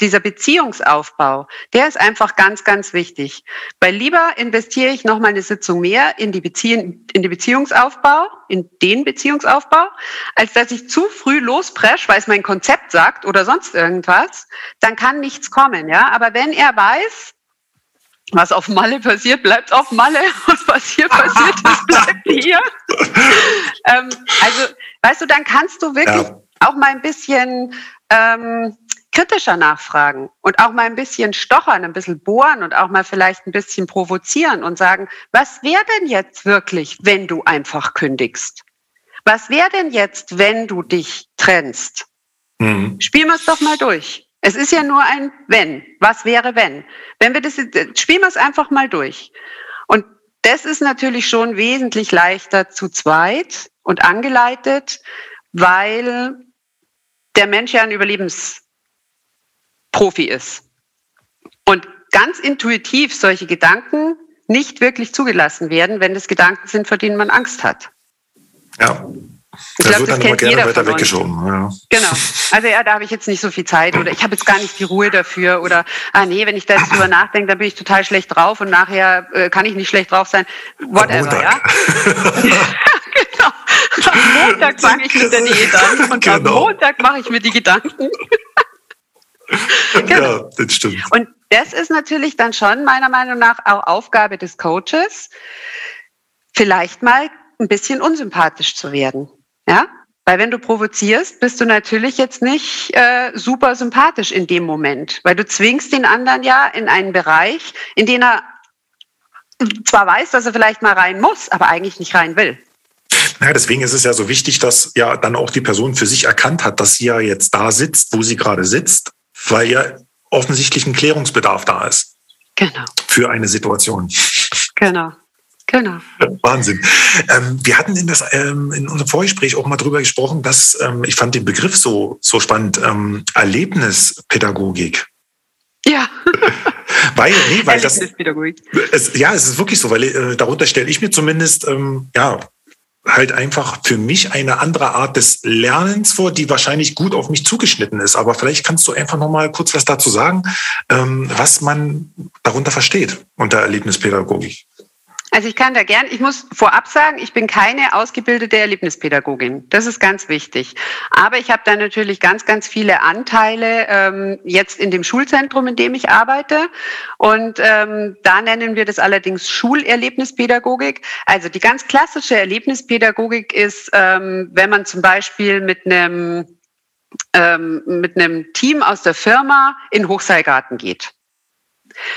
dieser Beziehungsaufbau, der ist einfach ganz, ganz wichtig. Weil lieber investiere ich noch mal eine Sitzung mehr in die, Beziehung, in die Beziehungsaufbau, in den Beziehungsaufbau, als dass ich zu früh lospresch, weil es mein Konzept sagt oder sonst irgendwas, dann kann nichts kommen, ja. Aber wenn er weiß, was auf Malle passiert, bleibt auf Malle. Und was hier passiert ist, bleibt hier. ähm, also, weißt du, dann kannst du wirklich ja. auch mal ein bisschen ähm, kritischer nachfragen und auch mal ein bisschen stochern, ein bisschen bohren und auch mal vielleicht ein bisschen provozieren und sagen, was wäre denn jetzt wirklich, wenn du einfach kündigst? Was wäre denn jetzt, wenn du dich trennst? Mhm. Spielen wir es doch mal durch. Es ist ja nur ein Wenn. Was wäre, wenn? Wenn wir das, spielen wir es einfach mal durch. Und das ist natürlich schon wesentlich leichter zu zweit und angeleitet, weil der Mensch ja ein Überlebens Profi ist. Und ganz intuitiv solche Gedanken nicht wirklich zugelassen werden, wenn es Gedanken sind, vor denen man Angst hat. Ja. Ich glaube, das kennt jeder weiter weggeschoben. Ja. Genau. Also ja, da habe ich jetzt nicht so viel Zeit oder ich habe jetzt gar nicht die Ruhe dafür oder ah nee, wenn ich da jetzt drüber nachdenke, dann bin ich total schlecht drauf und nachher äh, kann ich nicht schlecht drauf sein. Whatever, ja. genau. Am Montag fange ich mit der Diät an und genau. am Montag mache ich mir die Gedanken. genau. Ja, das stimmt. Und das ist natürlich dann schon meiner Meinung nach auch Aufgabe des Coaches, vielleicht mal ein bisschen unsympathisch zu werden. Ja? Weil wenn du provozierst, bist du natürlich jetzt nicht äh, super sympathisch in dem Moment, weil du zwingst den anderen ja in einen Bereich, in den er zwar weiß, dass er vielleicht mal rein muss, aber eigentlich nicht rein will. Ja, deswegen ist es ja so wichtig, dass ja dann auch die Person für sich erkannt hat, dass sie ja jetzt da sitzt, wo sie gerade sitzt weil ja offensichtlich ein Klärungsbedarf da ist. Genau. Für eine Situation. Genau. Genau. Wahnsinn. Ähm, wir hatten in, das, ähm, in unserem Vorgespräch auch mal drüber gesprochen, dass ähm, ich fand den Begriff so, so spannend, ähm, Erlebnispädagogik. Ja. weil, nee, weil das. Es, ja, es ist wirklich so, weil äh, darunter stelle ich mir zumindest, ähm, ja, halt einfach für mich eine andere Art des Lernens vor, die wahrscheinlich gut auf mich zugeschnitten ist. Aber vielleicht kannst du einfach noch mal kurz was dazu sagen, ähm, was man darunter versteht unter Erlebnispädagogik. Also ich kann da gern, ich muss vorab sagen, ich bin keine ausgebildete Erlebnispädagogin. Das ist ganz wichtig. Aber ich habe da natürlich ganz, ganz viele Anteile ähm, jetzt in dem Schulzentrum, in dem ich arbeite. Und ähm, da nennen wir das allerdings Schulerlebnispädagogik. Also die ganz klassische Erlebnispädagogik ist, ähm, wenn man zum Beispiel mit einem ähm, mit einem Team aus der Firma in Hochseilgarten geht.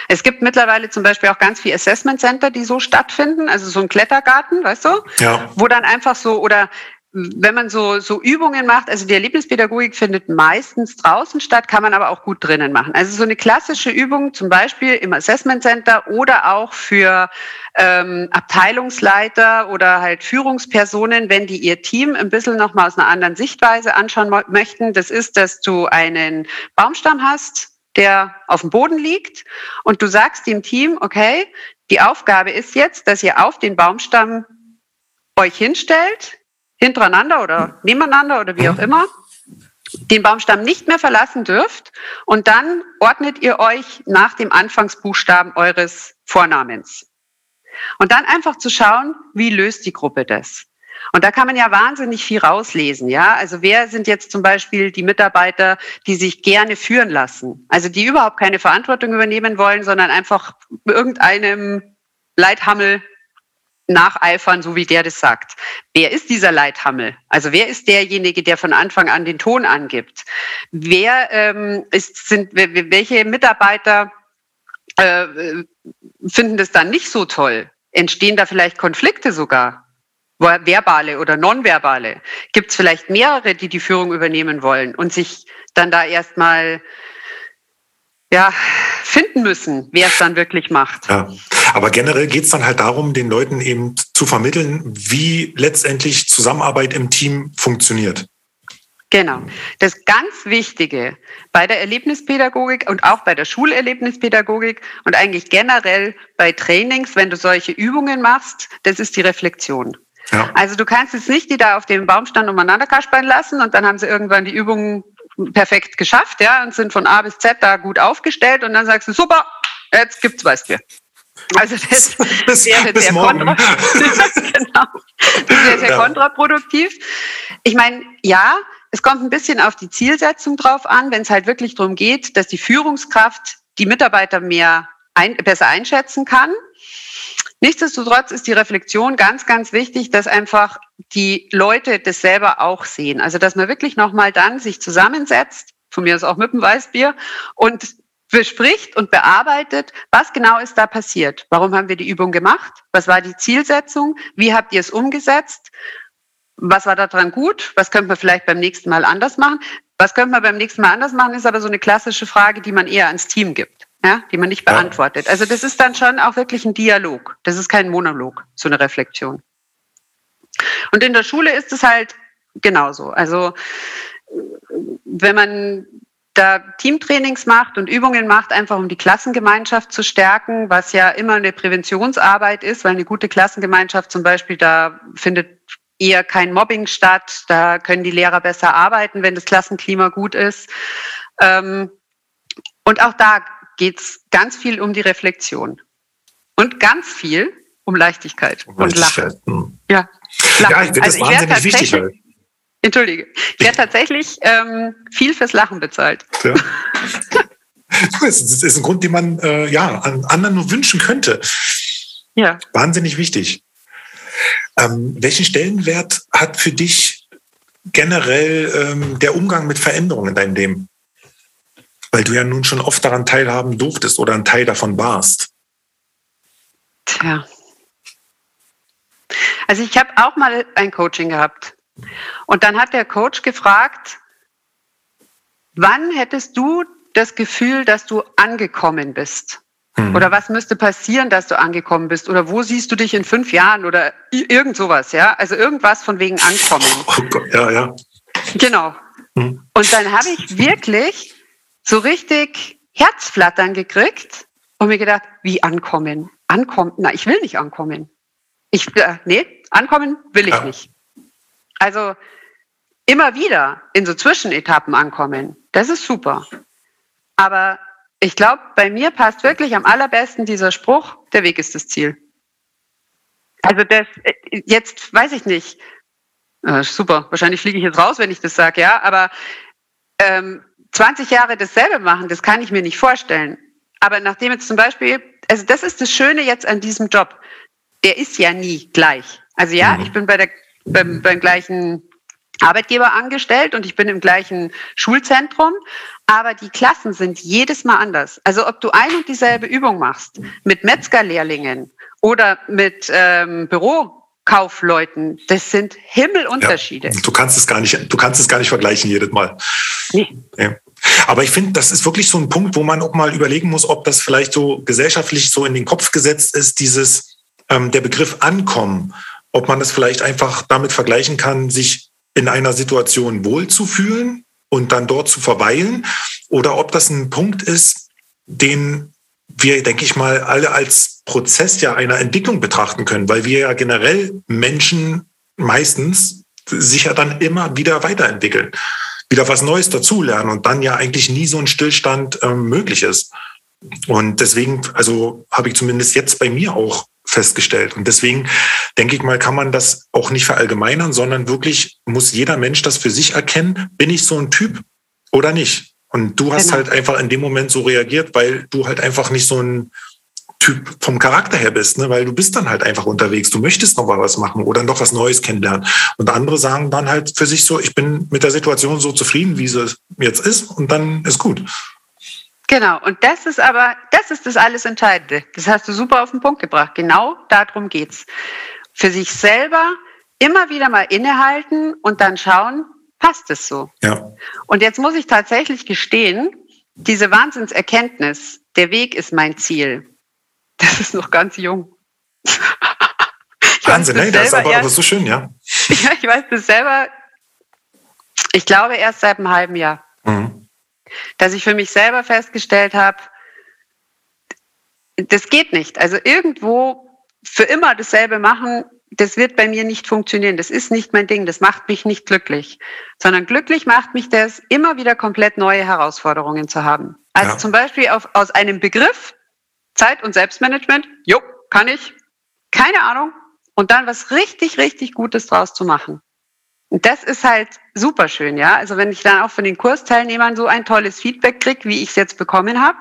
Es gibt mittlerweile zum Beispiel auch ganz viele Assessment Center, die so stattfinden, also so ein Klettergarten, weißt du, ja. wo dann einfach so oder wenn man so, so Übungen macht, also die Erlebnispädagogik findet meistens draußen statt, kann man aber auch gut drinnen machen. Also so eine klassische Übung zum Beispiel im Assessment Center oder auch für ähm, Abteilungsleiter oder halt Führungspersonen, wenn die ihr Team ein bisschen nochmal aus einer anderen Sichtweise anschauen möchten. Das ist, dass du einen Baumstamm hast, der auf dem Boden liegt und du sagst dem Team, okay, die Aufgabe ist jetzt, dass ihr auf den Baumstamm euch hinstellt, hintereinander oder nebeneinander oder wie auch immer, den Baumstamm nicht mehr verlassen dürft und dann ordnet ihr euch nach dem Anfangsbuchstaben eures Vornamens. Und dann einfach zu schauen, wie löst die Gruppe das? Und da kann man ja wahnsinnig viel rauslesen, ja. Also wer sind jetzt zum Beispiel die Mitarbeiter, die sich gerne führen lassen? Also die überhaupt keine Verantwortung übernehmen wollen, sondern einfach irgendeinem Leithammel nacheifern, so wie der das sagt. Wer ist dieser Leithammel? Also wer ist derjenige, der von Anfang an den Ton angibt? Wer ähm, ist, sind, welche Mitarbeiter äh, finden das dann nicht so toll? Entstehen da vielleicht Konflikte sogar? Verbale oder nonverbale? Gibt es vielleicht mehrere, die die Führung übernehmen wollen und sich dann da erstmal ja, finden müssen, wer es dann wirklich macht? Ja. Aber generell geht es dann halt darum, den Leuten eben zu vermitteln, wie letztendlich Zusammenarbeit im Team funktioniert. Genau. Das ganz Wichtige bei der Erlebnispädagogik und auch bei der Schulerlebnispädagogik und eigentlich generell bei Trainings, wenn du solche Übungen machst, das ist die Reflexion. Ja. Also du kannst jetzt nicht die da auf dem Baumstand umeinander kaspern lassen und dann haben sie irgendwann die Übungen perfekt geschafft, ja, und sind von A bis Z da gut aufgestellt und dann sagst du, super, jetzt gibt's was dir. Also das bis, wäre bis sehr, kontra genau. das wäre sehr ja. kontraproduktiv. Ich meine, ja, es kommt ein bisschen auf die Zielsetzung drauf an, wenn es halt wirklich darum geht, dass die Führungskraft die Mitarbeiter mehr ein, besser einschätzen kann Nichtsdestotrotz ist die Reflexion ganz, ganz wichtig, dass einfach die Leute das selber auch sehen. Also, dass man wirklich nochmal dann sich zusammensetzt, von mir aus auch mit dem Weißbier, und bespricht und bearbeitet, was genau ist da passiert? Warum haben wir die Übung gemacht? Was war die Zielsetzung? Wie habt ihr es umgesetzt? Was war daran gut? Was könnte man vielleicht beim nächsten Mal anders machen? Was könnte man beim nächsten Mal anders machen, ist aber so eine klassische Frage, die man eher ans Team gibt ja, die man nicht beantwortet. Ja. Also das ist dann schon auch wirklich ein Dialog. Das ist kein Monolog, so eine Reflexion. Und in der Schule ist es halt genauso. Also wenn man da Teamtrainings macht und Übungen macht, einfach um die Klassengemeinschaft zu stärken, was ja immer eine Präventionsarbeit ist, weil eine gute Klassengemeinschaft zum Beispiel, da findet eher kein Mobbing statt, da können die Lehrer besser arbeiten, wenn das Klassenklima gut ist. Ähm, und auch da geht es ganz viel um die Reflexion und ganz viel um Leichtigkeit, um Leichtigkeit. und Lachen. Hm. Ja, Lachen. ja, ich finde also das wahnsinnig wichtig. Halt. Entschuldige, ich werde tatsächlich ähm, viel fürs Lachen bezahlt. Ja. Das ist ein Grund, den man äh, ja, an anderen nur wünschen könnte. Ja. Wahnsinnig wichtig. Ähm, welchen Stellenwert hat für dich generell ähm, der Umgang mit Veränderungen in deinem Leben? Weil du ja nun schon oft daran teilhaben durftest oder ein Teil davon warst. Tja. Also ich habe auch mal ein Coaching gehabt. Und dann hat der Coach gefragt, wann hättest du das Gefühl, dass du angekommen bist? Hm. Oder was müsste passieren, dass du angekommen bist? Oder wo siehst du dich in fünf Jahren? Oder irgend sowas, ja? Also irgendwas von wegen Ankommen. Oh Gott, ja, ja. Genau. Hm. Und dann habe ich wirklich so richtig Herzflattern gekriegt und mir gedacht, wie ankommen? Ankommen? Na, ich will nicht ankommen. Ich, äh, nee, ankommen will ich ja. nicht. Also immer wieder in so Zwischenetappen ankommen, das ist super. Aber ich glaube, bei mir passt wirklich am allerbesten dieser Spruch, der Weg ist das Ziel. Also das, äh, jetzt weiß ich nicht. Äh, super, wahrscheinlich fliege ich jetzt raus, wenn ich das sage, ja, aber ähm, 20 Jahre dasselbe machen, das kann ich mir nicht vorstellen. Aber nachdem jetzt zum Beispiel, also das ist das Schöne jetzt an diesem Job, der ist ja nie gleich. Also ja, mhm. ich bin bei der, beim, beim gleichen Arbeitgeber angestellt und ich bin im gleichen Schulzentrum, aber die Klassen sind jedes Mal anders. Also ob du ein und dieselbe Übung machst mit Metzgerlehrlingen oder mit ähm, Bürokaufleuten, das sind Himmelunterschiede. Ja, du kannst es gar nicht, du kannst es gar nicht vergleichen jedes Mal. Nee. Ja. Aber ich finde, das ist wirklich so ein Punkt, wo man auch mal überlegen muss, ob das vielleicht so gesellschaftlich so in den Kopf gesetzt ist, dieses ähm, der Begriff Ankommen, ob man das vielleicht einfach damit vergleichen kann, sich in einer Situation wohlzufühlen und dann dort zu verweilen oder ob das ein Punkt ist, den wir, denke ich mal, alle als Prozess ja einer Entwicklung betrachten können, weil wir ja generell Menschen meistens sich ja dann immer wieder weiterentwickeln, wieder was Neues dazulernen und dann ja eigentlich nie so ein Stillstand ähm, möglich ist. Und deswegen, also habe ich zumindest jetzt bei mir auch festgestellt. Und deswegen denke ich mal, kann man das auch nicht verallgemeinern, sondern wirklich muss jeder Mensch das für sich erkennen. Bin ich so ein Typ oder nicht? Und du hast genau. halt einfach in dem Moment so reagiert, weil du halt einfach nicht so ein Typ vom Charakter her bist, ne? weil du bist dann halt einfach unterwegs. Du möchtest noch mal was machen oder noch was Neues kennenlernen. Und andere sagen dann halt für sich so, ich bin mit der Situation so zufrieden, wie sie jetzt ist und dann ist gut. Genau, und das ist aber, das ist das alles Entscheidende. Das hast du super auf den Punkt gebracht. Genau darum geht's. Für sich selber immer wieder mal innehalten und dann schauen, passt es so? Ja. Und jetzt muss ich tatsächlich gestehen, diese Wahnsinnserkenntnis, der Weg ist mein Ziel. Das ist noch ganz jung. Wahnsinn, das, das ist aber, erst, aber so schön, ja. ja, ich weiß das selber, ich glaube erst seit einem halben Jahr. Mhm dass ich für mich selber festgestellt habe, das geht nicht. Also irgendwo für immer dasselbe machen, das wird bei mir nicht funktionieren. Das ist nicht mein Ding. Das macht mich nicht glücklich. Sondern glücklich macht mich das, immer wieder komplett neue Herausforderungen zu haben. Also ja. zum Beispiel auf, aus einem Begriff, Zeit- und Selbstmanagement, jo, kann ich, keine Ahnung, und dann was richtig, richtig Gutes draus zu machen. Und das ist halt super schön, ja. Also wenn ich dann auch von den Kursteilnehmern so ein tolles Feedback kriege, wie ich es jetzt bekommen habe,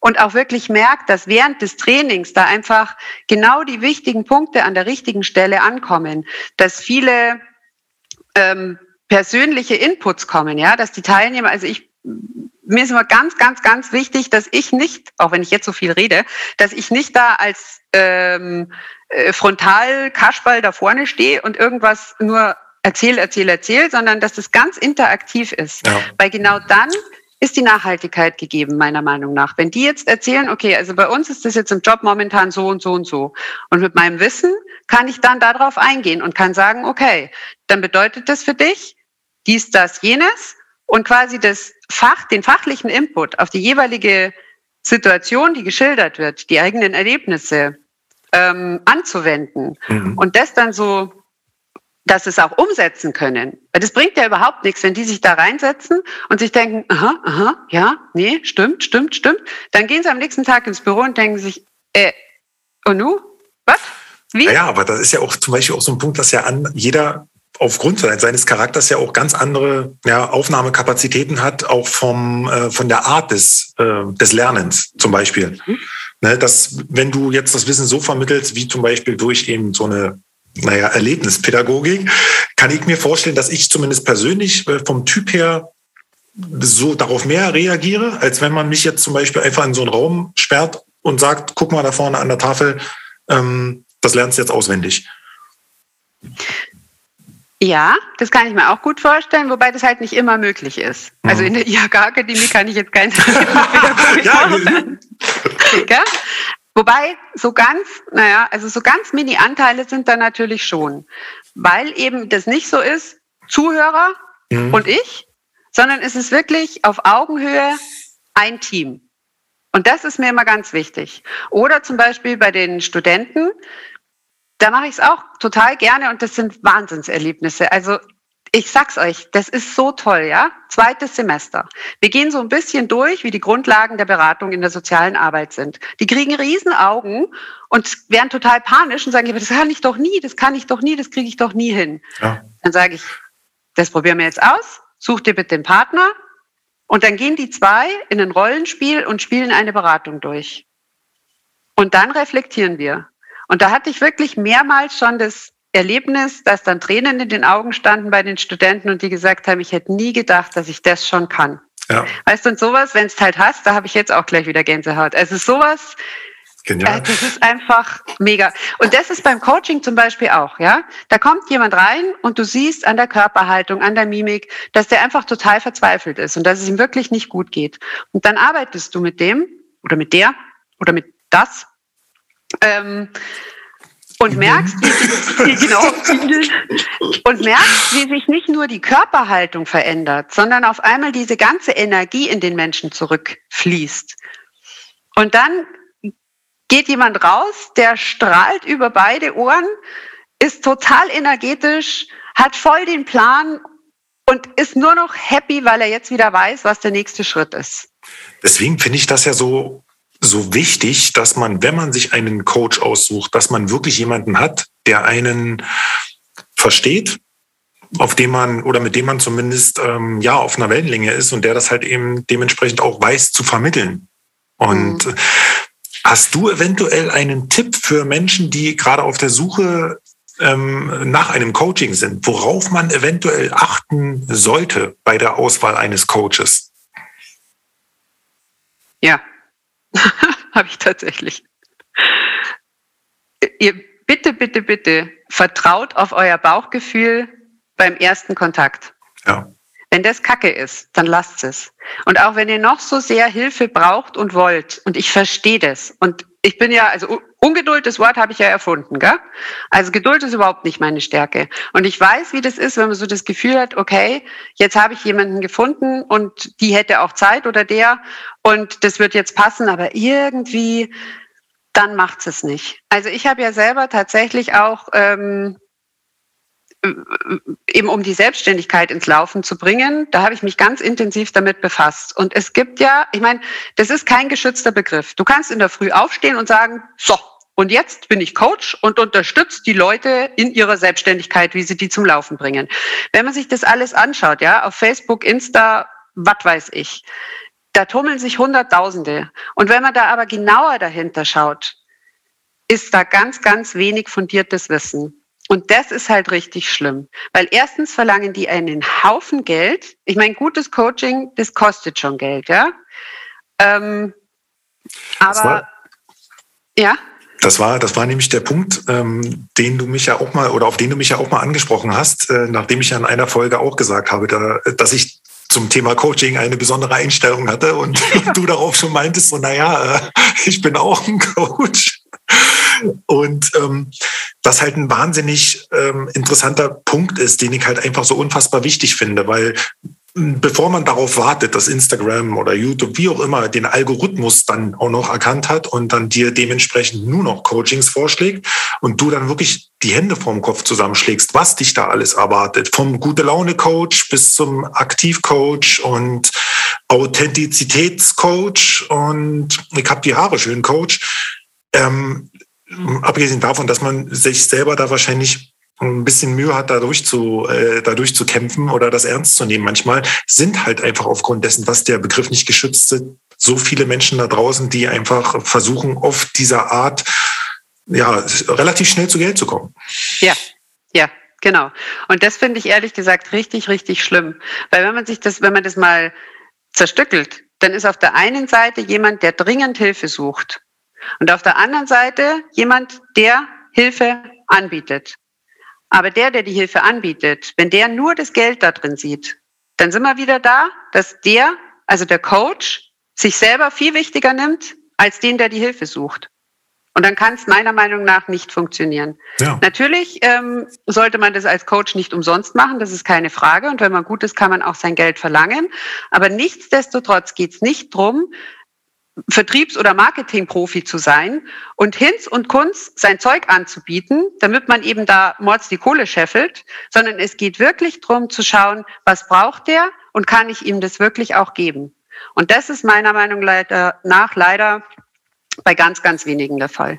und auch wirklich merkt, dass während des Trainings da einfach genau die wichtigen Punkte an der richtigen Stelle ankommen, dass viele ähm, persönliche Inputs kommen, ja, dass die Teilnehmer, also ich mir ist immer ganz, ganz, ganz wichtig, dass ich nicht, auch wenn ich jetzt so viel rede, dass ich nicht da als ähm, äh, frontal Kaschball da vorne stehe und irgendwas nur erzähl, erzähl, erzähl, sondern dass das ganz interaktiv ist. Ja. Weil genau dann ist die Nachhaltigkeit gegeben, meiner Meinung nach. Wenn die jetzt erzählen, okay, also bei uns ist das jetzt im Job momentan so und so und so. Und mit meinem Wissen kann ich dann darauf eingehen und kann sagen, okay, dann bedeutet das für dich dies, das, jenes und quasi das Fach, den fachlichen Input auf die jeweilige Situation, die geschildert wird, die eigenen Erlebnisse ähm, anzuwenden mhm. und das dann so dass es auch umsetzen können. Weil das bringt ja überhaupt nichts, wenn die sich da reinsetzen und sich denken, aha, aha, ja, nee, stimmt, stimmt, stimmt. Dann gehen sie am nächsten Tag ins Büro und denken sich, äh, und nu? Was? Wie? Ja, aber das ist ja auch zum Beispiel auch so ein Punkt, dass ja an jeder aufgrund seines Charakters ja auch ganz andere ja, Aufnahmekapazitäten hat, auch vom, äh, von der Art des, äh, des Lernens zum Beispiel. Mhm. Ne, dass, wenn du jetzt das Wissen so vermittelst, wie zum Beispiel durch eben so eine naja, Erlebnispädagogik, kann ich mir vorstellen, dass ich zumindest persönlich äh, vom Typ her so darauf mehr reagiere, als wenn man mich jetzt zum Beispiel einfach in so einen Raum sperrt und sagt, guck mal da vorne an der Tafel, ähm, das lernst du jetzt auswendig. Ja, das kann ich mir auch gut vorstellen, wobei das halt nicht immer möglich ist. Mhm. Also in der IHK-Akademie kann ich jetzt keine Erlebnispädagogik ja? Wobei so ganz, naja, also so ganz Mini-Anteile sind da natürlich schon, weil eben das nicht so ist, Zuhörer mhm. und ich, sondern es ist wirklich auf Augenhöhe ein Team. Und das ist mir immer ganz wichtig. Oder zum Beispiel bei den Studenten, da mache ich es auch total gerne und das sind Wahnsinnserlebnisse. Also ich sag's euch, das ist so toll, ja? Zweites Semester. Wir gehen so ein bisschen durch, wie die Grundlagen der Beratung in der sozialen Arbeit sind. Die kriegen riesen Augen und werden total panisch und sagen, das kann ich doch nie, das kann ich doch nie, das kriege ich doch nie hin. Ja. Dann sage ich, das probieren wir jetzt aus, such dir bitte den Partner und dann gehen die zwei in ein Rollenspiel und spielen eine Beratung durch. Und dann reflektieren wir. Und da hatte ich wirklich mehrmals schon das Erlebnis, dass dann Tränen in den Augen standen bei den Studenten und die gesagt haben, ich hätte nie gedacht, dass ich das schon kann. Ja. Weißt du, und sowas, wenn es halt hast, da habe ich jetzt auch gleich wieder Gänsehaut. Also sowas, Genial. Äh, das ist einfach mega. Und das ist beim Coaching zum Beispiel auch, ja. Da kommt jemand rein und du siehst an der Körperhaltung, an der Mimik, dass der einfach total verzweifelt ist und dass es ihm wirklich nicht gut geht. Und dann arbeitest du mit dem oder mit der oder mit das ähm, und merkst, wie, genau, und merkst, wie sich nicht nur die Körperhaltung verändert, sondern auf einmal diese ganze Energie in den Menschen zurückfließt. Und dann geht jemand raus, der strahlt über beide Ohren, ist total energetisch, hat voll den Plan und ist nur noch happy, weil er jetzt wieder weiß, was der nächste Schritt ist. Deswegen finde ich das ja so so wichtig, dass man, wenn man sich einen Coach aussucht, dass man wirklich jemanden hat, der einen versteht, auf dem man oder mit dem man zumindest ähm, ja auf einer Wellenlänge ist und der das halt eben dementsprechend auch weiß zu vermitteln. Und mhm. hast du eventuell einen Tipp für Menschen, die gerade auf der Suche ähm, nach einem Coaching sind, worauf man eventuell achten sollte bei der Auswahl eines Coaches? Ja, Habe ich tatsächlich. Ihr bitte, bitte, bitte vertraut auf euer Bauchgefühl beim ersten Kontakt. Ja. Wenn das Kacke ist, dann lasst es. Und auch wenn ihr noch so sehr Hilfe braucht und wollt, und ich verstehe das, und ich bin ja, also Ungeduld, das Wort habe ich ja erfunden, gell? Also Geduld ist überhaupt nicht meine Stärke. Und ich weiß, wie das ist, wenn man so das Gefühl hat, okay, jetzt habe ich jemanden gefunden und die hätte auch Zeit oder der und das wird jetzt passen, aber irgendwie, dann macht es nicht. Also ich habe ja selber tatsächlich auch ähm, eben um die Selbstständigkeit ins Laufen zu bringen, da habe ich mich ganz intensiv damit befasst. Und es gibt ja, ich meine, das ist kein geschützter Begriff. Du kannst in der Früh aufstehen und sagen, so, und jetzt bin ich Coach und unterstütze die Leute in ihrer Selbstständigkeit, wie sie die zum Laufen bringen. Wenn man sich das alles anschaut, ja, auf Facebook, Insta, was weiß ich, da tummeln sich Hunderttausende. Und wenn man da aber genauer dahinter schaut, ist da ganz, ganz wenig fundiertes Wissen. Und das ist halt richtig schlimm, weil erstens verlangen die einen Haufen Geld. Ich meine, gutes Coaching, das kostet schon Geld, ja. Ähm, aber war, ja. Das war, das war nämlich der Punkt, ähm, den du mich ja auch mal oder auf den du mich ja auch mal angesprochen hast, äh, nachdem ich ja in einer Folge auch gesagt habe, da, dass ich zum Thema Coaching eine besondere Einstellung hatte und du darauf schon meintest, so naja, äh, ich bin auch ein Coach. Und ähm, was halt ein wahnsinnig ähm, interessanter Punkt ist, den ich halt einfach so unfassbar wichtig finde, weil bevor man darauf wartet, dass Instagram oder YouTube, wie auch immer, den Algorithmus dann auch noch erkannt hat und dann dir dementsprechend nur noch Coachings vorschlägt und du dann wirklich die Hände vorm Kopf zusammenschlägst, was dich da alles erwartet. Vom Gute-Laune-Coach bis zum Aktiv-Coach und Authentizitätscoach und ich habe die Haare schön Coach. Ähm, abgesehen davon, dass man sich selber da wahrscheinlich ein bisschen Mühe hat, dadurch zu, äh, dadurch zu kämpfen oder das ernst zu nehmen. Manchmal sind halt einfach aufgrund dessen, was der Begriff nicht geschützt sind, so viele Menschen da draußen, die einfach versuchen, auf dieser Art ja relativ schnell zu Geld zu kommen. Ja, ja, genau. Und das finde ich ehrlich gesagt richtig, richtig schlimm, weil wenn man sich das, wenn man das mal zerstückelt, dann ist auf der einen Seite jemand, der dringend Hilfe sucht und auf der anderen Seite jemand, der Hilfe anbietet. Aber der, der die Hilfe anbietet, wenn der nur das Geld da drin sieht, dann sind wir wieder da, dass der, also der Coach, sich selber viel wichtiger nimmt als den, der die Hilfe sucht. Und dann kann es meiner Meinung nach nicht funktionieren. Ja. Natürlich ähm, sollte man das als Coach nicht umsonst machen, das ist keine Frage. Und wenn man gut ist, kann man auch sein Geld verlangen. Aber nichtsdestotrotz geht es nicht drum, Vertriebs- oder Marketingprofi zu sein und Hinz und Kunz sein Zeug anzubieten, damit man eben da mords die Kohle scheffelt, sondern es geht wirklich darum zu schauen, was braucht der und kann ich ihm das wirklich auch geben. Und das ist meiner Meinung nach leider bei ganz, ganz wenigen der Fall.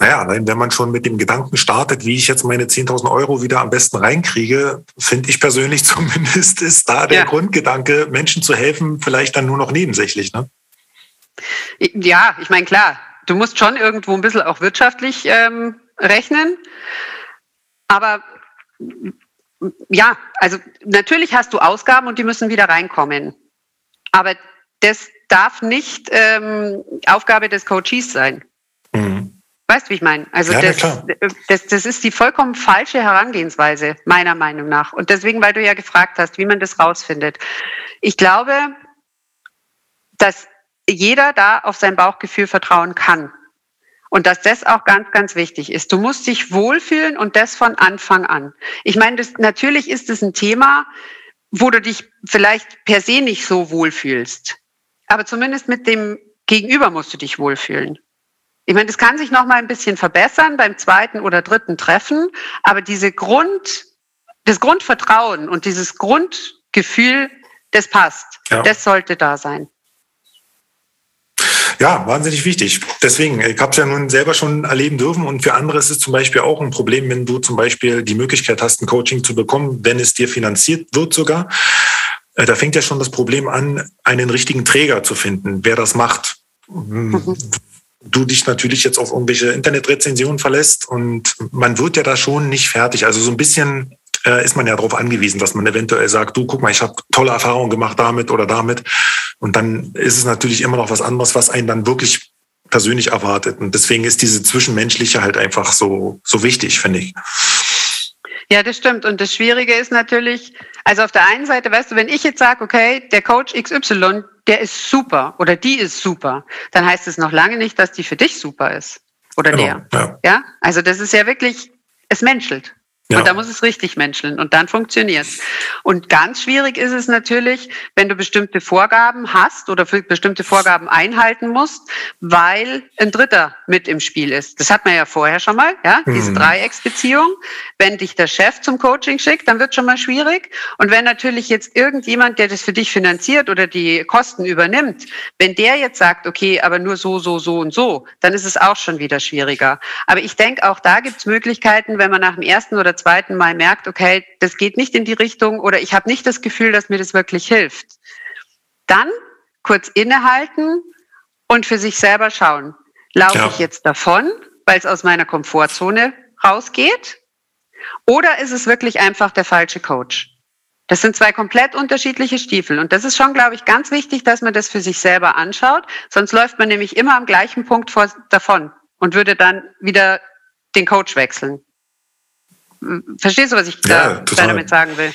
Naja, wenn man schon mit dem Gedanken startet, wie ich jetzt meine 10.000 Euro wieder am besten reinkriege, finde ich persönlich zumindest, ist da der ja. Grundgedanke, Menschen zu helfen, vielleicht dann nur noch nebensächlich. Ne? Ja, ich meine, klar, du musst schon irgendwo ein bisschen auch wirtschaftlich ähm, rechnen. Aber ja, also natürlich hast du Ausgaben und die müssen wieder reinkommen. Aber das darf nicht ähm, Aufgabe des Coaches sein. Mhm. Weißt du, wie ich meine? Also ja, das, das, das ist die vollkommen falsche Herangehensweise, meiner Meinung nach. Und deswegen, weil du ja gefragt hast, wie man das rausfindet. Ich glaube, dass jeder da auf sein Bauchgefühl vertrauen kann. Und dass das auch ganz, ganz wichtig ist. Du musst dich wohlfühlen und das von Anfang an. Ich meine, das, natürlich ist es ein Thema, wo du dich vielleicht per se nicht so wohlfühlst. Aber zumindest mit dem Gegenüber musst du dich wohlfühlen. Ich meine, das kann sich noch mal ein bisschen verbessern beim zweiten oder dritten Treffen, aber diese Grund, das Grundvertrauen und dieses Grundgefühl, das passt, ja. das sollte da sein. Ja, wahnsinnig wichtig. Deswegen, ich habe es ja nun selber schon erleben dürfen und für andere ist es zum Beispiel auch ein Problem, wenn du zum Beispiel die Möglichkeit hast, ein Coaching zu bekommen, wenn es dir finanziert wird sogar. Äh, da fängt ja schon das Problem an, einen richtigen Träger zu finden, wer das macht. Mhm. Du dich natürlich jetzt auf irgendwelche Internetrezensionen verlässt und man wird ja da schon nicht fertig. Also so ein bisschen äh, ist man ja darauf angewiesen, dass man eventuell sagt, du guck mal, ich habe tolle Erfahrungen gemacht damit oder damit. Und dann ist es natürlich immer noch was anderes, was einen dann wirklich persönlich erwartet. Und deswegen ist diese Zwischenmenschliche halt einfach so, so wichtig, finde ich. Ja, das stimmt. Und das Schwierige ist natürlich, also auf der einen Seite, weißt du, wenn ich jetzt sage, okay, der Coach XY, der ist super oder die ist super, dann heißt es noch lange nicht, dass die für dich super ist. Oder genau, der. Ja. ja. Also das ist ja wirklich, es menschelt. Ja. Und da muss es richtig menscheln und dann funktioniert Und ganz schwierig ist es natürlich, wenn du bestimmte Vorgaben hast oder für bestimmte Vorgaben einhalten musst, weil ein Dritter mit im Spiel ist. Das hat man ja vorher schon mal, ja, diese mhm. Dreiecksbeziehung. Wenn dich der Chef zum Coaching schickt, dann wird schon mal schwierig. Und wenn natürlich jetzt irgendjemand, der das für dich finanziert oder die Kosten übernimmt, wenn der jetzt sagt, okay, aber nur so, so, so und so, dann ist es auch schon wieder schwieriger. Aber ich denke, auch da gibt es Möglichkeiten, wenn man nach dem ersten oder zweiten Mal merkt, okay, das geht nicht in die Richtung oder ich habe nicht das Gefühl, dass mir das wirklich hilft. Dann kurz innehalten und für sich selber schauen. Laufe ja. ich jetzt davon, weil es aus meiner Komfortzone rausgeht? Oder ist es wirklich einfach der falsche Coach? Das sind zwei komplett unterschiedliche Stiefel. Und das ist schon, glaube ich, ganz wichtig, dass man das für sich selber anschaut. Sonst läuft man nämlich immer am gleichen Punkt vor, davon und würde dann wieder den Coach wechseln. Verstehst du, was ich ja, da damit sagen will?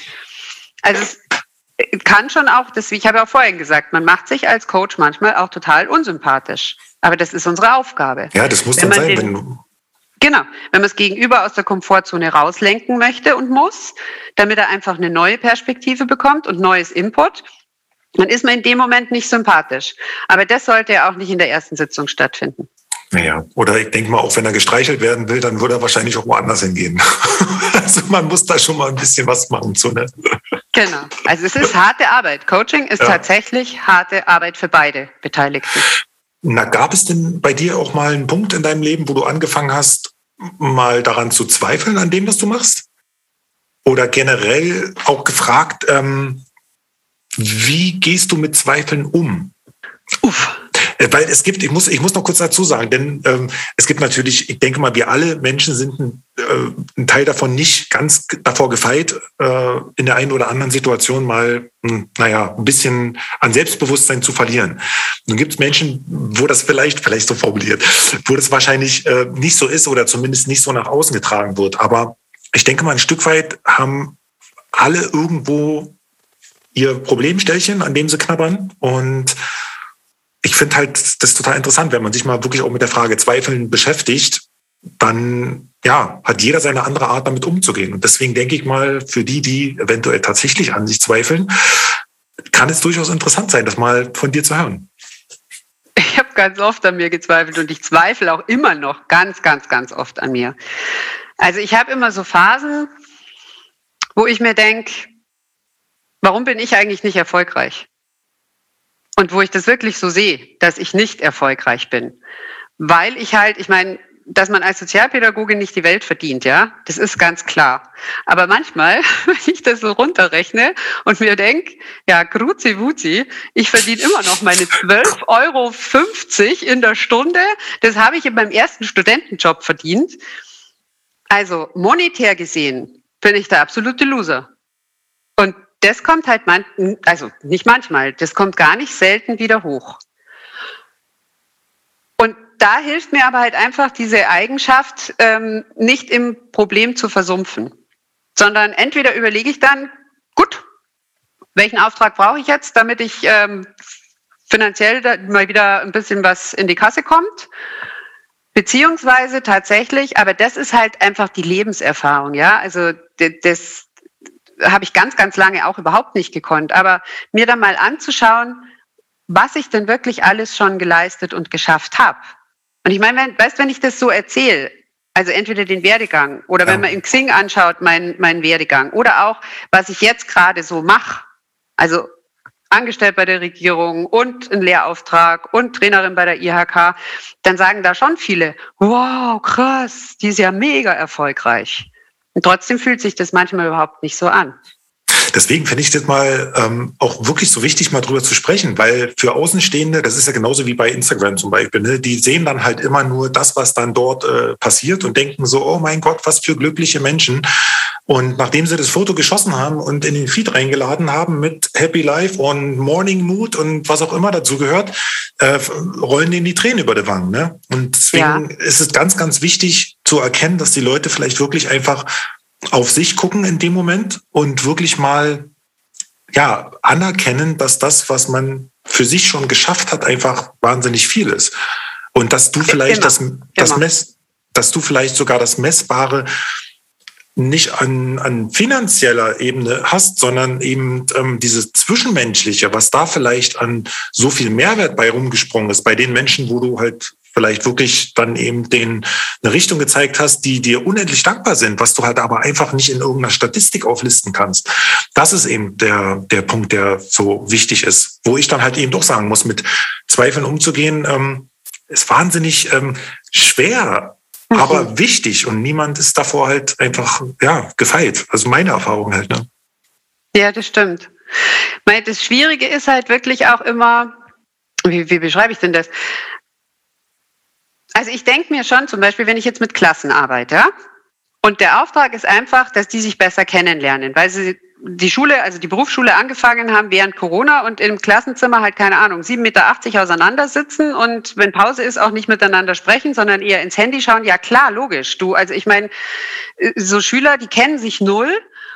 Also es kann schon auch, das, ich habe ja auch vorhin gesagt, man macht sich als Coach manchmal auch total unsympathisch. Aber das ist unsere Aufgabe. Ja, das muss wenn dann sein, den, wenn du Genau, wenn man es gegenüber aus der Komfortzone rauslenken möchte und muss, damit er einfach eine neue Perspektive bekommt und neues Input, dann ist man in dem Moment nicht sympathisch. Aber das sollte ja auch nicht in der ersten Sitzung stattfinden. Naja, oder ich denke mal, auch wenn er gestreichelt werden will, dann würde er wahrscheinlich auch woanders hingehen. also man muss da schon mal ein bisschen was machen zu, ne? Genau. Also es ist harte Arbeit. Coaching ist ja. tatsächlich harte Arbeit für beide Beteiligten. Na, gab es denn bei dir auch mal einen Punkt in deinem Leben, wo du angefangen hast, mal daran zu zweifeln, an dem, was du machst? Oder generell auch gefragt, ähm, wie gehst du mit Zweifeln um? Uff. Äh, weil es gibt, ich muss, ich muss noch kurz dazu sagen, denn ähm, es gibt natürlich, ich denke mal, wir alle Menschen sind ein, äh, ein Teil davon nicht ganz davor gefeit, äh, in der einen oder anderen Situation mal, mh, hm, naja, ein bisschen an Selbstbewusstsein zu verlieren. Nun gibt es Menschen, wo das vielleicht, vielleicht so formuliert, wo das wahrscheinlich äh, nicht so ist oder zumindest nicht so nach außen getragen wird. Aber ich denke mal, ein Stück weit haben alle irgendwo ihr Problemstellchen, an dem sie knabbern und ich finde halt das total interessant, wenn man sich mal wirklich auch mit der Frage Zweifeln beschäftigt, dann ja, hat jeder seine andere Art, damit umzugehen. Und deswegen denke ich mal, für die, die eventuell tatsächlich an sich zweifeln, kann es durchaus interessant sein, das mal von dir zu hören. Ich habe ganz oft an mir gezweifelt und ich zweifle auch immer noch ganz, ganz, ganz oft an mir. Also ich habe immer so Phasen, wo ich mir denke, warum bin ich eigentlich nicht erfolgreich? Und wo ich das wirklich so sehe, dass ich nicht erfolgreich bin. Weil ich halt, ich meine, dass man als Sozialpädagoge nicht die Welt verdient, ja, das ist ganz klar. Aber manchmal, wenn ich das so runterrechne und mir denke, ja, Gruzi Wuzi, ich verdiene immer noch meine 12,50 Euro in der Stunde. Das habe ich in meinem ersten Studentenjob verdient. Also monetär gesehen bin ich der absolute Loser. Und das kommt halt man, also nicht manchmal, das kommt gar nicht selten wieder hoch da hilft mir aber halt einfach diese Eigenschaft, ähm, nicht im Problem zu versumpfen, sondern entweder überlege ich dann, gut, welchen Auftrag brauche ich jetzt, damit ich ähm, finanziell mal wieder ein bisschen was in die Kasse kommt. Beziehungsweise tatsächlich, aber das ist halt einfach die Lebenserfahrung, ja. Also das habe ich ganz, ganz lange auch überhaupt nicht gekonnt. Aber mir dann mal anzuschauen, was ich denn wirklich alles schon geleistet und geschafft habe. Und ich meine, wenn, weißt, wenn ich das so erzähle, also entweder den Werdegang oder ja. wenn man in Xing anschaut, meinen mein Werdegang oder auch, was ich jetzt gerade so mache, also angestellt bei der Regierung und ein Lehrauftrag und Trainerin bei der IHK, dann sagen da schon viele, wow, krass, die ist ja mega erfolgreich. Und trotzdem fühlt sich das manchmal überhaupt nicht so an. Deswegen finde ich das mal ähm, auch wirklich so wichtig, mal drüber zu sprechen, weil für Außenstehende, das ist ja genauso wie bei Instagram zum Beispiel, ne, die sehen dann halt immer nur das, was dann dort äh, passiert und denken so, oh mein Gott, was für glückliche Menschen. Und nachdem sie das Foto geschossen haben und in den Feed reingeladen haben mit Happy Life und Morning Mood und was auch immer dazu gehört, äh, rollen denen die Tränen über die Wangen. Ne? Und deswegen ja. ist es ganz, ganz wichtig zu erkennen, dass die Leute vielleicht wirklich einfach auf sich gucken in dem Moment und wirklich mal ja, anerkennen, dass das, was man für sich schon geschafft hat, einfach wahnsinnig viel ist. Und dass du vielleicht immer, das, das Mess, dass du vielleicht sogar das Messbare nicht an, an finanzieller Ebene hast, sondern eben ähm, dieses Zwischenmenschliche, was da vielleicht an so viel Mehrwert bei rumgesprungen ist, bei den Menschen, wo du halt vielleicht wirklich dann eben den eine Richtung gezeigt hast, die dir unendlich dankbar sind, was du halt aber einfach nicht in irgendeiner Statistik auflisten kannst. Das ist eben der, der Punkt, der so wichtig ist, wo ich dann halt eben doch sagen muss, mit Zweifeln umzugehen, ähm, ist wahnsinnig ähm, schwer, mhm. aber wichtig und niemand ist davor halt einfach, ja, gefeit. Also meine Erfahrung halt, ne? Ja, das stimmt. Das Schwierige ist halt wirklich auch immer, wie, wie beschreibe ich denn das? Also ich denke mir schon, zum Beispiel, wenn ich jetzt mit Klassen arbeite, und der Auftrag ist einfach, dass die sich besser kennenlernen, weil sie die Schule, also die Berufsschule angefangen haben während Corona und im Klassenzimmer halt, keine Ahnung, 7,80 Meter auseinandersitzen und wenn Pause ist, auch nicht miteinander sprechen, sondern eher ins Handy schauen. Ja klar, logisch. Du, also ich meine, so Schüler, die kennen sich null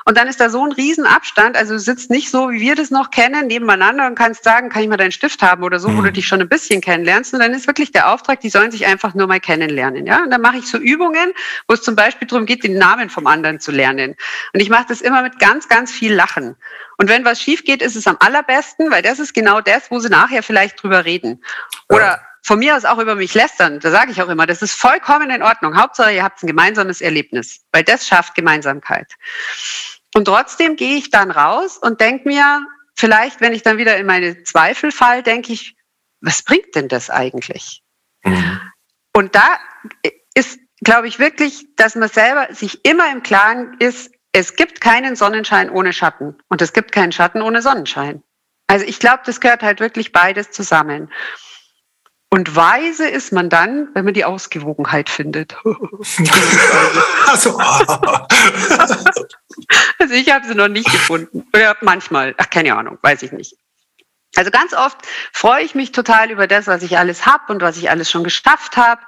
und dann ist da so ein Riesenabstand. Also du sitzt nicht so, wie wir das noch kennen, nebeneinander und kannst sagen, kann ich mal deinen Stift haben oder so, mhm. wo du mhm. dich schon ein bisschen kennenlernst. Und dann ist wirklich der Auftrag, die sollen sich einfach nur mal kennenlernen. Ja? Und dann mache ich so Übungen, wo es zum Beispiel darum geht, den Namen vom anderen zu lernen. Und ich mache das immer mit ganz, ganz viel Lachen. Und wenn was schief geht, ist es am allerbesten, weil das ist genau das, wo sie nachher vielleicht drüber reden. Oder ja von mir aus auch über mich lästern, da sage ich auch immer, das ist vollkommen in Ordnung. Hauptsache, ihr habt ein gemeinsames Erlebnis, weil das schafft Gemeinsamkeit. Und trotzdem gehe ich dann raus und denke mir, vielleicht, wenn ich dann wieder in meine Zweifel fall, denke ich, was bringt denn das eigentlich? Mhm. Und da ist, glaube ich, wirklich, dass man selber sich immer im Klaren ist, es gibt keinen Sonnenschein ohne Schatten und es gibt keinen Schatten ohne Sonnenschein. Also ich glaube, das gehört halt wirklich beides zusammen. Und weise ist man dann, wenn man die Ausgewogenheit findet. also, also ich habe sie noch nicht gefunden. Oder manchmal, ach keine Ahnung, weiß ich nicht. Also ganz oft freue ich mich total über das, was ich alles habe und was ich alles schon geschafft habe.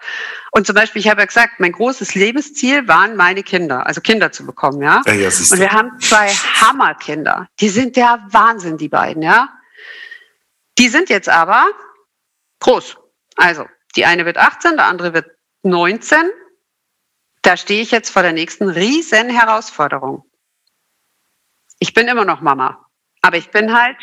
Und zum Beispiel, ich habe ja gesagt, mein großes Lebensziel waren meine Kinder, also Kinder zu bekommen, ja. ja, ja und wir haben zwei Hammerkinder. Die sind der Wahnsinn, die beiden, ja. Die sind jetzt aber groß. Also, die eine wird 18, der andere wird 19. Da stehe ich jetzt vor der nächsten riesen Herausforderung. Ich bin immer noch Mama, aber ich bin halt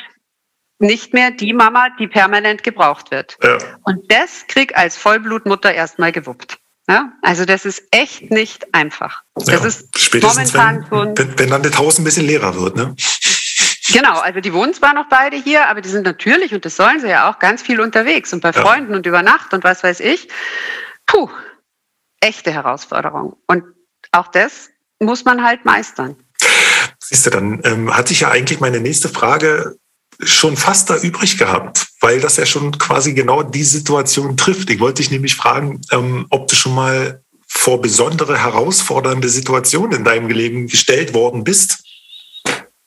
nicht mehr die Mama, die permanent gebraucht wird. Ja. Und das krieg als Vollblutmutter erstmal gewuppt. Ja? Also das ist echt nicht einfach. Das ja, ist momentan wenn, wenn, wenn dann das Haus ein bisschen leerer wird, ne? Genau, also die wohnen zwar noch beide hier, aber die sind natürlich, und das sollen sie ja auch, ganz viel unterwegs und bei Freunden und über Nacht und was weiß ich. Puh, echte Herausforderung. Und auch das muss man halt meistern. Siehst du, dann ähm, hatte ich ja eigentlich meine nächste Frage schon fast da übrig gehabt, weil das ja schon quasi genau die Situation trifft. Ich wollte dich nämlich fragen, ähm, ob du schon mal vor besondere herausfordernde Situationen in deinem Leben gestellt worden bist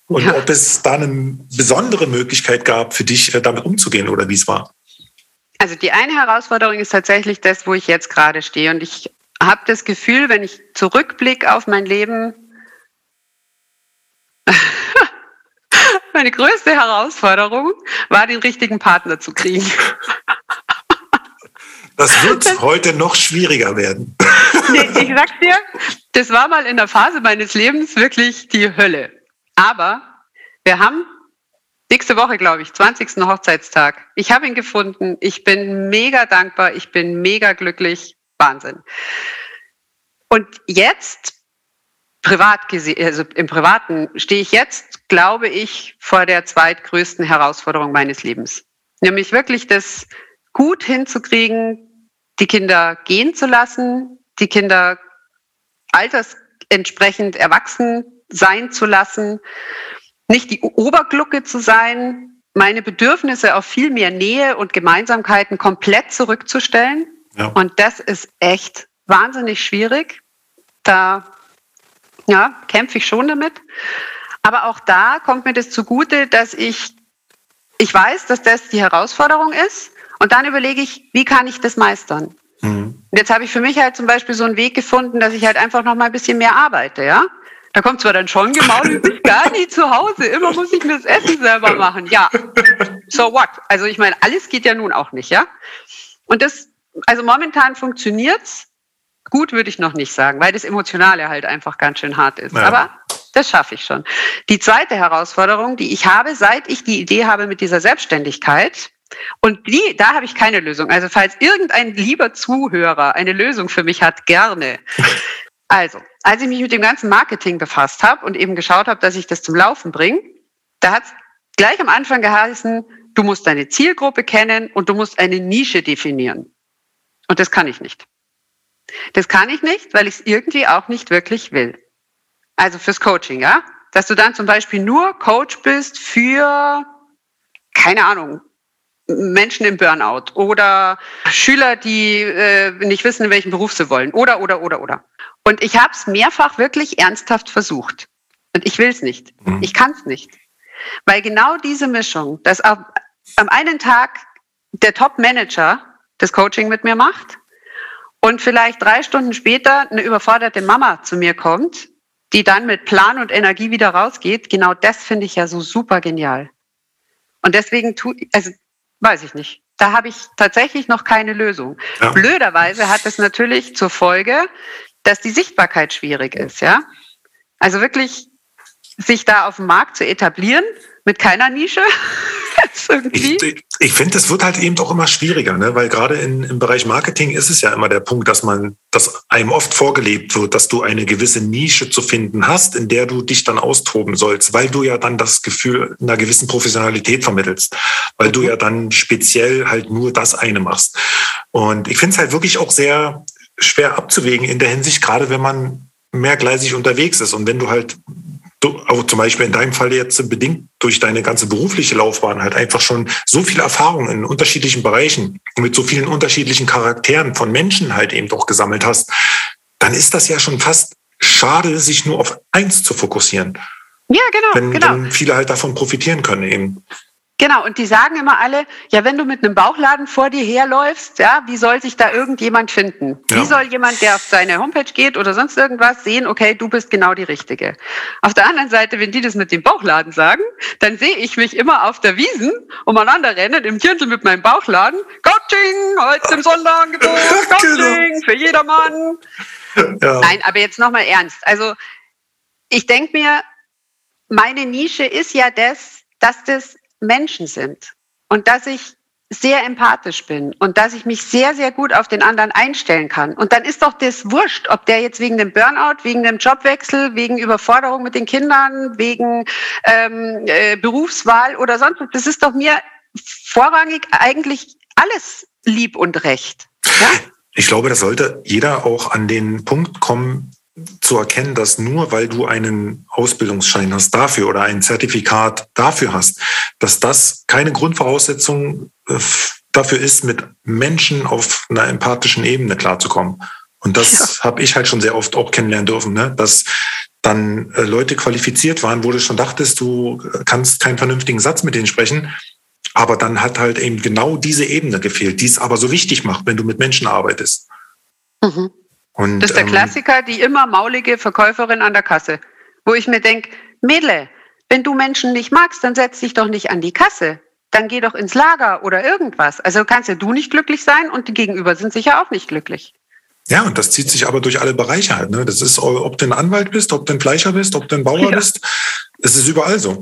und ja. ob es da eine besondere Möglichkeit gab für dich, äh, damit umzugehen oder wie es war. Also die eine Herausforderung ist tatsächlich das, wo ich jetzt gerade stehe. Und ich habe das Gefühl, wenn ich zurückblicke auf mein Leben, meine größte Herausforderung war, den richtigen Partner zu kriegen. Das wird heute noch schwieriger werden. Nee, ich sag's dir, das war mal in der Phase meines Lebens wirklich die Hölle. Aber wir haben nächste Woche, glaube ich, 20. Hochzeitstag. Ich habe ihn gefunden. Ich bin mega dankbar. Ich bin mega glücklich. Wahnsinn. Und jetzt, privat also im Privaten, stehe ich jetzt, glaube ich, vor der zweitgrößten Herausforderung meines Lebens. Nämlich wirklich das gut hinzukriegen, die Kinder gehen zu lassen, die Kinder altersentsprechend erwachsen sein zu lassen, nicht die Oberglucke zu sein, meine Bedürfnisse auf viel mehr Nähe und Gemeinsamkeiten komplett zurückzustellen. Ja. Und das ist echt wahnsinnig schwierig. Da ja, kämpfe ich schon damit. Aber auch da kommt mir das zugute, dass ich, ich weiß, dass das die Herausforderung ist. Und dann überlege ich, wie kann ich das meistern? Mhm. Jetzt habe ich für mich halt zum Beispiel so einen Weg gefunden, dass ich halt einfach noch mal ein bisschen mehr arbeite, ja. Da kommt zwar dann schon gemault, du bist gar nie zu Hause. Immer muss ich mir das Essen selber machen. Ja, so what? Also ich meine, alles geht ja nun auch nicht, ja? Und das, also momentan funktioniert's. Gut würde ich noch nicht sagen, weil das Emotionale halt einfach ganz schön hart ist. Ja. Aber das schaffe ich schon. Die zweite Herausforderung, die ich habe, seit ich die Idee habe mit dieser Selbstständigkeit, und die, da habe ich keine Lösung. Also falls irgendein lieber Zuhörer eine Lösung für mich hat, gerne. Also, als ich mich mit dem ganzen Marketing befasst habe und eben geschaut habe, dass ich das zum Laufen bringe, da hat es gleich am Anfang geheißen, du musst deine Zielgruppe kennen und du musst eine Nische definieren. Und das kann ich nicht. Das kann ich nicht, weil ich es irgendwie auch nicht wirklich will. Also fürs Coaching, ja? Dass du dann zum Beispiel nur Coach bist für, keine Ahnung, Menschen im Burnout oder Schüler, die äh, nicht wissen, in welchem Beruf sie wollen oder, oder, oder, oder. Und ich habe es mehrfach wirklich ernsthaft versucht. Und ich will es nicht. Mhm. Ich kann es nicht. Weil genau diese Mischung, dass ab, am einen Tag der Top-Manager das Coaching mit mir macht und vielleicht drei Stunden später eine überforderte Mama zu mir kommt, die dann mit Plan und Energie wieder rausgeht, genau das finde ich ja so super genial. Und deswegen tu, also weiß ich nicht. Da habe ich tatsächlich noch keine Lösung. Ja. Blöderweise hat es natürlich zur Folge, dass die Sichtbarkeit schwierig ist, ja. Also wirklich sich da auf dem Markt zu etablieren mit keiner Nische. ich, ich, finde, das wird halt eben auch immer schwieriger, ne? weil gerade in, im Bereich Marketing ist es ja immer der Punkt, dass man, dass einem oft vorgelebt wird, dass du eine gewisse Nische zu finden hast, in der du dich dann austoben sollst, weil du ja dann das Gefühl einer gewissen Professionalität vermittelst, weil du mhm. ja dann speziell halt nur das eine machst. Und ich finde es halt wirklich auch sehr schwer abzuwägen in der Hinsicht, gerade wenn man mehrgleisig unterwegs ist und wenn du halt auch zum Beispiel in deinem Fall jetzt bedingt durch deine ganze berufliche Laufbahn halt einfach schon so viel Erfahrung in unterschiedlichen Bereichen mit so vielen unterschiedlichen Charakteren von Menschen halt eben doch gesammelt hast, dann ist das ja schon fast schade, sich nur auf eins zu fokussieren. Ja, genau. Wenn, genau. wenn viele halt davon profitieren können eben. Genau, und die sagen immer alle, ja, wenn du mit einem Bauchladen vor dir herläufst, ja, wie soll sich da irgendjemand finden? Ja. Wie soll jemand, der auf seine Homepage geht oder sonst irgendwas, sehen, okay, du bist genau die Richtige? Auf der anderen Seite, wenn die das mit dem Bauchladen sagen, dann sehe ich mich immer auf der Wiesen umeinander rennen, im Kirtel mit meinem Bauchladen. Coaching, heute im Sonderangebot, Coaching genau. für jedermann. Ja. Nein, aber jetzt nochmal ernst. Also, ich denke mir, meine Nische ist ja das, dass das Menschen sind und dass ich sehr empathisch bin und dass ich mich sehr, sehr gut auf den anderen einstellen kann. Und dann ist doch das wurscht, ob der jetzt wegen dem Burnout, wegen dem Jobwechsel, wegen Überforderung mit den Kindern, wegen ähm, äh, Berufswahl oder sonst was. Das ist doch mir vorrangig eigentlich alles lieb und recht. Ja? Ich glaube, das sollte jeder auch an den Punkt kommen, zu erkennen, dass nur weil du einen Ausbildungsschein hast dafür oder ein Zertifikat dafür hast, dass das keine Grundvoraussetzung äh, dafür ist, mit Menschen auf einer empathischen Ebene klarzukommen. Und das ja. habe ich halt schon sehr oft auch kennenlernen dürfen, ne? dass dann äh, Leute qualifiziert waren, wo du schon dachtest, du kannst keinen vernünftigen Satz mit denen sprechen. Aber dann hat halt eben genau diese Ebene gefehlt, die es aber so wichtig macht, wenn du mit Menschen arbeitest. Mhm. Und, das ist der ähm, Klassiker, die immer maulige Verkäuferin an der Kasse, wo ich mir denke, Mädle, wenn du Menschen nicht magst, dann setz dich doch nicht an die Kasse. Dann geh doch ins Lager oder irgendwas. Also kannst ja du nicht glücklich sein und die Gegenüber sind sicher auch nicht glücklich. Ja, und das zieht sich aber durch alle Bereiche halt. Ne? Das ist, ob du ein Anwalt bist, ob du ein Fleischer bist, ob du ein Bauer ja. bist. Es ist überall so.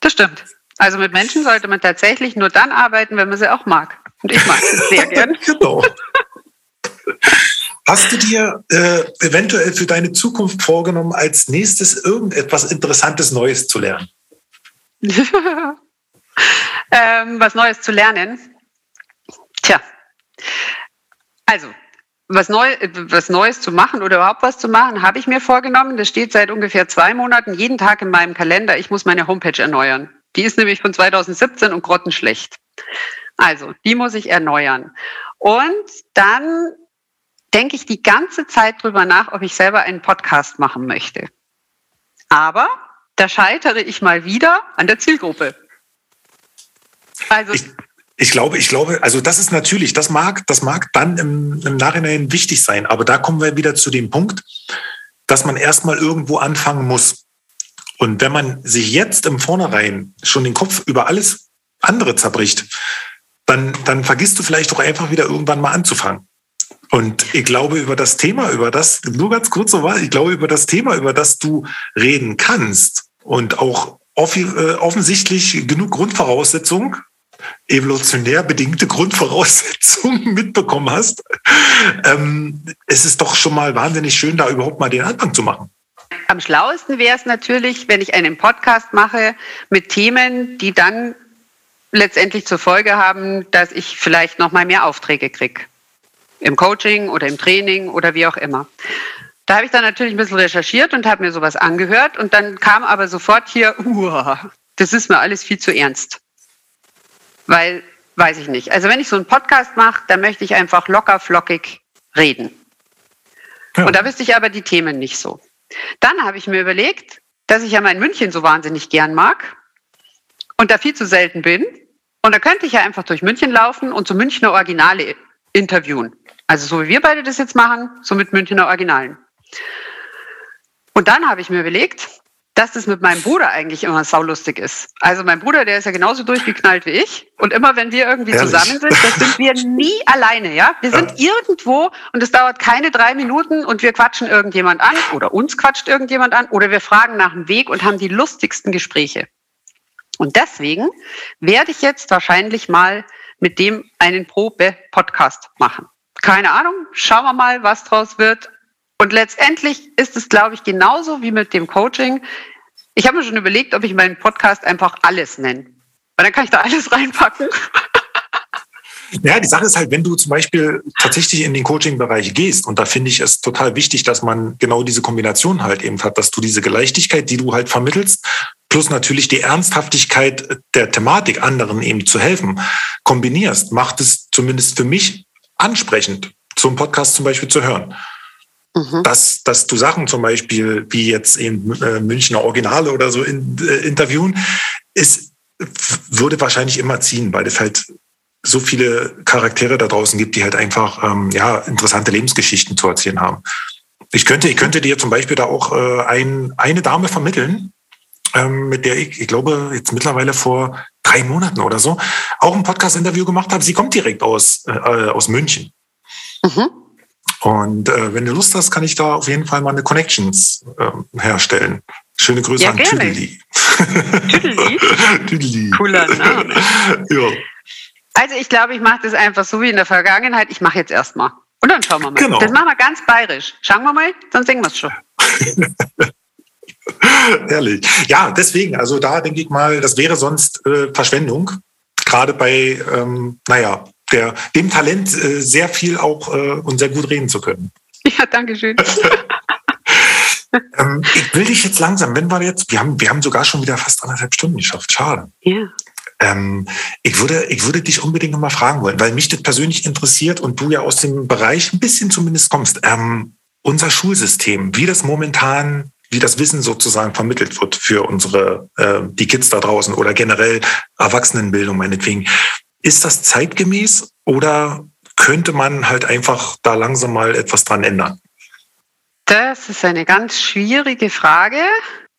Das stimmt. Also mit Menschen sollte man tatsächlich nur dann arbeiten, wenn man sie auch mag. Und ich mag sie sehr gern. genau. Hast du dir äh, eventuell für deine Zukunft vorgenommen, als nächstes irgendetwas Interessantes Neues zu lernen? ähm, was Neues zu lernen? Tja, also was, Neu was Neues zu machen oder überhaupt was zu machen, habe ich mir vorgenommen. Das steht seit ungefähr zwei Monaten jeden Tag in meinem Kalender. Ich muss meine Homepage erneuern. Die ist nämlich von 2017 und grottenschlecht. Also, die muss ich erneuern. Und dann denke ich die ganze Zeit drüber nach, ob ich selber einen Podcast machen möchte. Aber da scheitere ich mal wieder an der Zielgruppe. Also ich, ich glaube, ich glaube, also das ist natürlich, das mag, das mag dann im, im Nachhinein wichtig sein, aber da kommen wir wieder zu dem Punkt, dass man erstmal irgendwo anfangen muss. Und wenn man sich jetzt im Vornherein schon den Kopf über alles andere zerbricht, dann, dann vergisst du vielleicht doch einfach wieder irgendwann mal anzufangen. Und ich glaube, über das Thema, über das, nur ganz kurz so war, ich glaube, über das Thema, über das du reden kannst und auch äh, offensichtlich genug Grundvoraussetzungen, evolutionär bedingte Grundvoraussetzungen mitbekommen hast, ähm, es ist doch schon mal wahnsinnig schön, da überhaupt mal den Anfang zu machen. Am schlauesten wäre es natürlich, wenn ich einen Podcast mache mit Themen, die dann letztendlich zur Folge haben, dass ich vielleicht noch mal mehr Aufträge kriege im Coaching oder im Training oder wie auch immer. Da habe ich dann natürlich ein bisschen recherchiert und habe mir sowas angehört und dann kam aber sofort hier, uah, das ist mir alles viel zu ernst. Weil, weiß ich nicht. Also wenn ich so einen Podcast mache, dann möchte ich einfach locker flockig reden. Ja. Und da wüsste ich aber die Themen nicht so. Dann habe ich mir überlegt, dass ich ja mein München so wahnsinnig gern mag und da viel zu selten bin. Und da könnte ich ja einfach durch München laufen und so Münchner Originale interviewen. Also so wie wir beide das jetzt machen, so mit Münchner Originalen. Und dann habe ich mir überlegt, dass das mit meinem Bruder eigentlich immer saulustig ist. Also mein Bruder, der ist ja genauso durchgeknallt wie ich. Und immer wenn wir irgendwie Ehrlich? zusammen sind, das sind wir nie alleine, ja. Wir sind ja. irgendwo und es dauert keine drei Minuten und wir quatschen irgendjemand an oder uns quatscht irgendjemand an oder wir fragen nach dem Weg und haben die lustigsten Gespräche. Und deswegen werde ich jetzt wahrscheinlich mal mit dem einen Probe-Podcast machen keine Ahnung, schauen wir mal, was draus wird. Und letztendlich ist es, glaube ich, genauso wie mit dem Coaching. Ich habe mir schon überlegt, ob ich meinen Podcast einfach alles nenne. Weil dann kann ich da alles reinpacken. Ja, die Sache ist halt, wenn du zum Beispiel tatsächlich in den Coaching-Bereich gehst, und da finde ich es total wichtig, dass man genau diese Kombination halt eben hat, dass du diese Leichtigkeit, die du halt vermittelst, plus natürlich die Ernsthaftigkeit der Thematik, anderen eben zu helfen, kombinierst, macht es zumindest für mich ansprechend, einen Podcast zum Beispiel zu hören. Mhm. Dass, dass du Sachen zum Beispiel wie jetzt in äh, Münchner Originale oder so in, äh, interviewen, ist, würde wahrscheinlich immer ziehen, weil es halt so viele Charaktere da draußen gibt, die halt einfach ähm, ja, interessante Lebensgeschichten zu erzählen haben. Ich könnte, ich könnte dir zum Beispiel da auch äh, ein, eine Dame vermitteln, ähm, mit der ich, ich glaube, jetzt mittlerweile vor drei Monaten oder so, auch ein Podcast-Interview gemacht habe. Sie kommt direkt aus, äh, aus München. Mhm. Und äh, wenn du Lust hast, kann ich da auf jeden Fall mal eine Connections äh, herstellen. Schöne Grüße ja, an Tüdeli. Tüdeli? Tüdeli. Cooler Name. ja. Also ich glaube, ich mache das einfach so wie in der Vergangenheit. Ich mache jetzt erstmal. Und dann schauen wir mal. Genau. Das machen wir ganz bayerisch. Schauen wir mal, dann singen wir es schon. Herrlich. Ja, deswegen, also da denke ich mal, das wäre sonst äh, Verschwendung. Gerade bei, ähm, naja, der, dem Talent äh, sehr viel auch äh, und sehr gut reden zu können. Ja, danke schön. ähm, ich will dich jetzt langsam, wenn wir jetzt, wir haben, wir haben sogar schon wieder fast anderthalb Stunden geschafft. Schade. Ja. Ähm, ich, würde, ich würde dich unbedingt noch mal fragen wollen, weil mich das persönlich interessiert und du ja aus dem Bereich ein bisschen zumindest kommst. Ähm, unser Schulsystem, wie das momentan, wie das Wissen sozusagen vermittelt wird für unsere, äh, die Kids da draußen oder generell Erwachsenenbildung meinetwegen. Ist das zeitgemäß oder könnte man halt einfach da langsam mal etwas dran ändern? Das ist eine ganz schwierige Frage,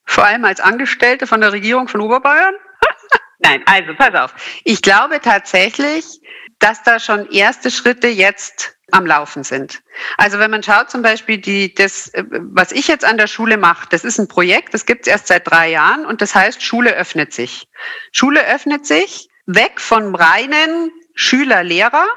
vor allem als Angestellte von der Regierung von Oberbayern. Nein, also pass auf. Ich glaube tatsächlich, dass da schon erste Schritte jetzt am Laufen sind. Also wenn man schaut zum Beispiel, die, das, äh, was ich jetzt an der Schule mache, das ist ein Projekt, das gibt es erst seit drei Jahren und das heißt, Schule öffnet sich. Schule öffnet sich weg von reinen Schüler-Lehrer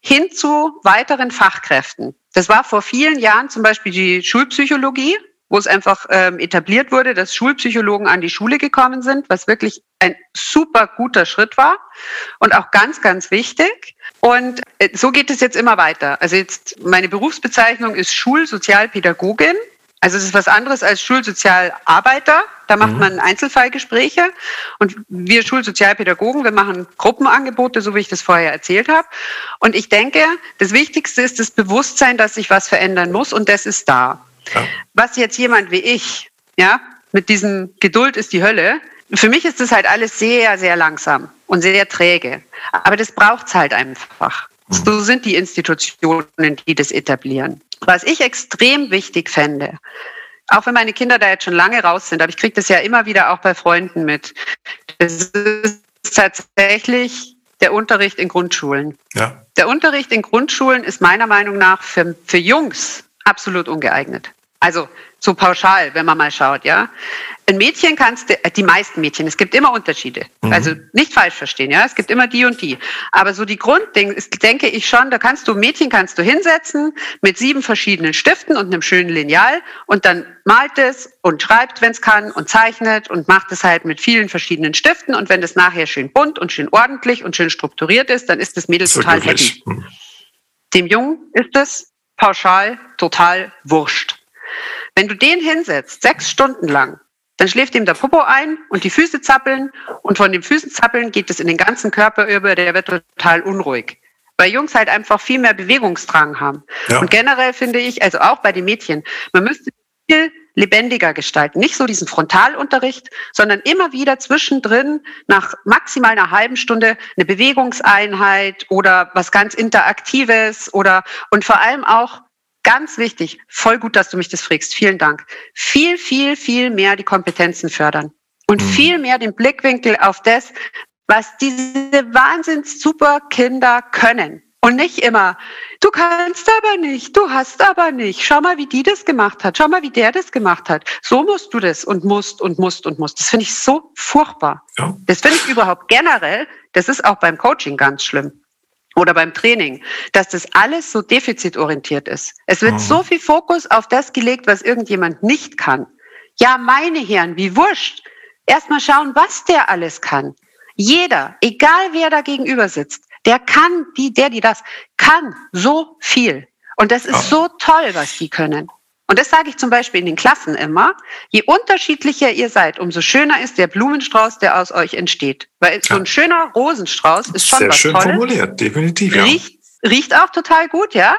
hin zu weiteren Fachkräften. Das war vor vielen Jahren zum Beispiel die Schulpsychologie wo es einfach ähm, etabliert wurde, dass Schulpsychologen an die Schule gekommen sind, was wirklich ein super guter Schritt war und auch ganz, ganz wichtig. Und äh, so geht es jetzt immer weiter. Also jetzt meine Berufsbezeichnung ist Schulsozialpädagogin. Also es ist was anderes als Schulsozialarbeiter. Da macht mhm. man Einzelfallgespräche. Und wir Schulsozialpädagogen, wir machen Gruppenangebote, so wie ich das vorher erzählt habe. Und ich denke, das Wichtigste ist das Bewusstsein, dass sich was verändern muss. Und das ist da. Ja. Was jetzt jemand wie ich, ja, mit diesem Geduld ist die Hölle, für mich ist das halt alles sehr, sehr langsam und sehr träge. Aber das braucht's halt einfach. Mhm. So sind die Institutionen, die das etablieren. Was ich extrem wichtig fände, auch wenn meine Kinder da jetzt schon lange raus sind, aber ich kriege das ja immer wieder auch bei Freunden mit, das ist tatsächlich der Unterricht in Grundschulen. Ja. Der Unterricht in Grundschulen ist meiner Meinung nach für, für Jungs absolut ungeeignet. Also so pauschal, wenn man mal schaut, ja. Ein Mädchen kannst du, äh, die meisten Mädchen, es gibt immer Unterschiede. Mhm. Also nicht falsch verstehen, ja. Es gibt immer die und die. Aber so die Grundding ist, denke ich schon, da kannst du, Mädchen kannst du hinsetzen mit sieben verschiedenen Stiften und einem schönen Lineal und dann malt es und schreibt, wenn es kann und zeichnet und macht es halt mit vielen verschiedenen Stiften und wenn das nachher schön bunt und schön ordentlich und schön strukturiert ist, dann ist das Mädel total happy. Dem Jungen ist es pauschal total wurscht. Wenn du den hinsetzt, sechs Stunden lang, dann schläft ihm der Popo ein und die Füße zappeln und von den Füßen zappeln geht es in den ganzen Körper über, der wird total unruhig. Weil Jungs halt einfach viel mehr Bewegungsdrang haben. Ja. Und generell finde ich, also auch bei den Mädchen, man müsste viel lebendiger gestalten. Nicht so diesen Frontalunterricht, sondern immer wieder zwischendrin nach maximal einer halben Stunde eine Bewegungseinheit oder was ganz Interaktives oder und vor allem auch ganz wichtig, voll gut, dass du mich das fragst. Vielen Dank. Viel, viel, viel mehr die Kompetenzen fördern und mhm. viel mehr den Blickwinkel auf das, was diese wahnsinns super Kinder können. Und nicht immer, du kannst aber nicht, du hast aber nicht. Schau mal, wie die das gemacht hat. Schau mal, wie der das gemacht hat. So musst du das und musst und musst und musst. Das finde ich so furchtbar. Ja. Das finde ich überhaupt generell, das ist auch beim Coaching ganz schlimm oder beim Training, dass das alles so defizitorientiert ist. Es wird mhm. so viel Fokus auf das gelegt, was irgendjemand nicht kann. Ja, meine Herren, wie wurscht. Erstmal schauen, was der alles kann. Jeder, egal wer da gegenüber sitzt, der kann, die, der, die das, kann so viel. Und das ist ja. so toll, was die können. Und das sage ich zum Beispiel in den Klassen immer. Je unterschiedlicher ihr seid, umso schöner ist der Blumenstrauß, der aus euch entsteht. Weil so ein schöner Rosenstrauß ist schon Sehr was schön Tolles. formuliert, definitiv. Ja. Riecht, riecht auch total gut, ja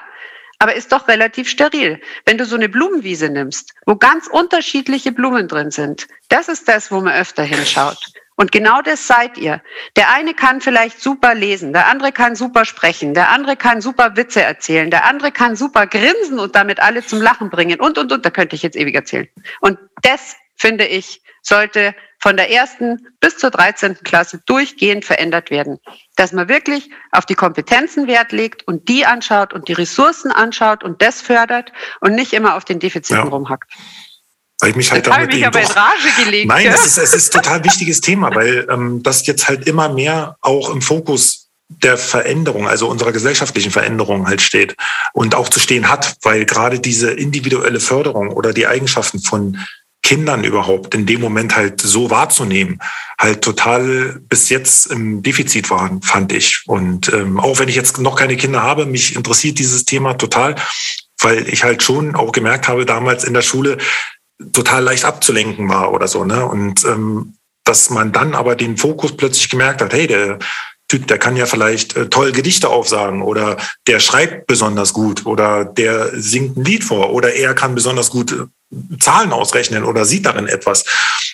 aber ist doch relativ steril. Wenn du so eine Blumenwiese nimmst, wo ganz unterschiedliche Blumen drin sind, das ist das, wo man öfter hinschaut. Und genau das seid ihr. Der eine kann vielleicht super lesen, der andere kann super sprechen, der andere kann super Witze erzählen, der andere kann super grinsen und damit alle zum Lachen bringen und, und, und, da könnte ich jetzt ewig erzählen. Und das, finde ich, sollte von der ersten bis zur 13. Klasse durchgehend verändert werden. Dass man wirklich auf die Kompetenzen Wert legt und die anschaut und die Ressourcen anschaut und das fördert und nicht immer auf den Defiziten ja. rumhackt. Weil ich mich halt damit ich mich aber in Rage gelegt. Nein, es ist, es ist total wichtiges Thema, weil ähm, das jetzt halt immer mehr auch im Fokus der Veränderung, also unserer gesellschaftlichen Veränderung halt steht und auch zu stehen hat, weil gerade diese individuelle Förderung oder die Eigenschaften von Kindern überhaupt in dem Moment halt so wahrzunehmen, halt total bis jetzt im Defizit waren, fand ich. Und ähm, auch wenn ich jetzt noch keine Kinder habe, mich interessiert dieses Thema total, weil ich halt schon auch gemerkt habe damals in der Schule, total leicht abzulenken war oder so. Ne? Und ähm, dass man dann aber den Fokus plötzlich gemerkt hat, hey, der Typ, der kann ja vielleicht äh, toll Gedichte aufsagen oder der schreibt besonders gut oder der singt ein Lied vor oder er kann besonders gut äh, Zahlen ausrechnen oder sieht darin etwas.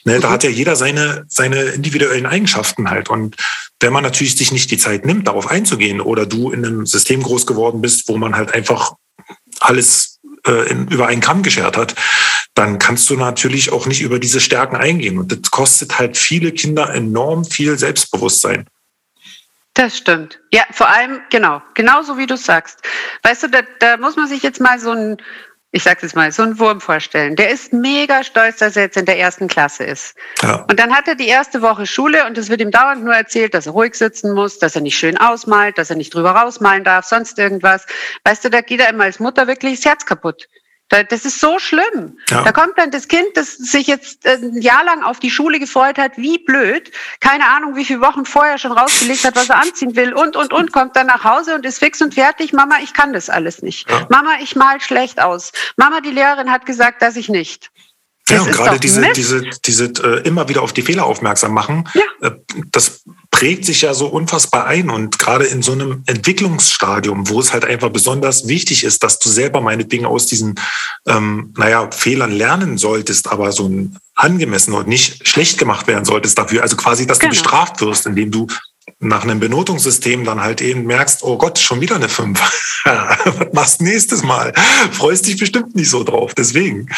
Ne, da hat ja jeder seine, seine individuellen Eigenschaften halt. Und wenn man natürlich sich nicht die Zeit nimmt, darauf einzugehen oder du in einem System groß geworden bist, wo man halt einfach alles äh, in, über einen Kamm geschert hat, dann kannst du natürlich auch nicht über diese Stärken eingehen. Und das kostet halt viele Kinder enorm viel Selbstbewusstsein. Das stimmt. Ja, vor allem, genau, genauso wie du sagst. Weißt du, da, da muss man sich jetzt mal so ein, ich sag's jetzt mal, so einen Wurm vorstellen. Der ist mega stolz, dass er jetzt in der ersten Klasse ist. Ja. Und dann hat er die erste Woche Schule und es wird ihm dauernd nur erzählt, dass er ruhig sitzen muss, dass er nicht schön ausmalt, dass er nicht drüber rausmalen darf, sonst irgendwas. Weißt du, da geht er immer als Mutter wirklich das Herz kaputt. Das ist so schlimm. Ja. Da kommt dann das Kind, das sich jetzt äh, ein Jahr lang auf die Schule gefreut hat, wie blöd, keine Ahnung, wie viele Wochen vorher schon rausgelegt hat, was er anziehen will und, und, und, kommt dann nach Hause und ist fix und fertig. Mama, ich kann das alles nicht. Ja. Mama, ich mal schlecht aus. Mama, die Lehrerin hat gesagt, dass ich nicht. Das ja, und gerade diese, diese, diese äh, immer wieder auf die Fehler aufmerksam machen, ja. äh, das prägt sich ja so unfassbar ein. Und gerade in so einem Entwicklungsstadium, wo es halt einfach besonders wichtig ist, dass du selber meinetwegen aus diesen, ähm, naja, Fehlern lernen solltest, aber so ein angemessen und nicht schlecht gemacht werden solltest dafür. Also quasi, dass genau. du bestraft wirst, indem du nach einem Benotungssystem dann halt eben merkst, oh Gott, schon wieder eine 5. Was machst nächstes Mal? Freust dich bestimmt nicht so drauf. Deswegen.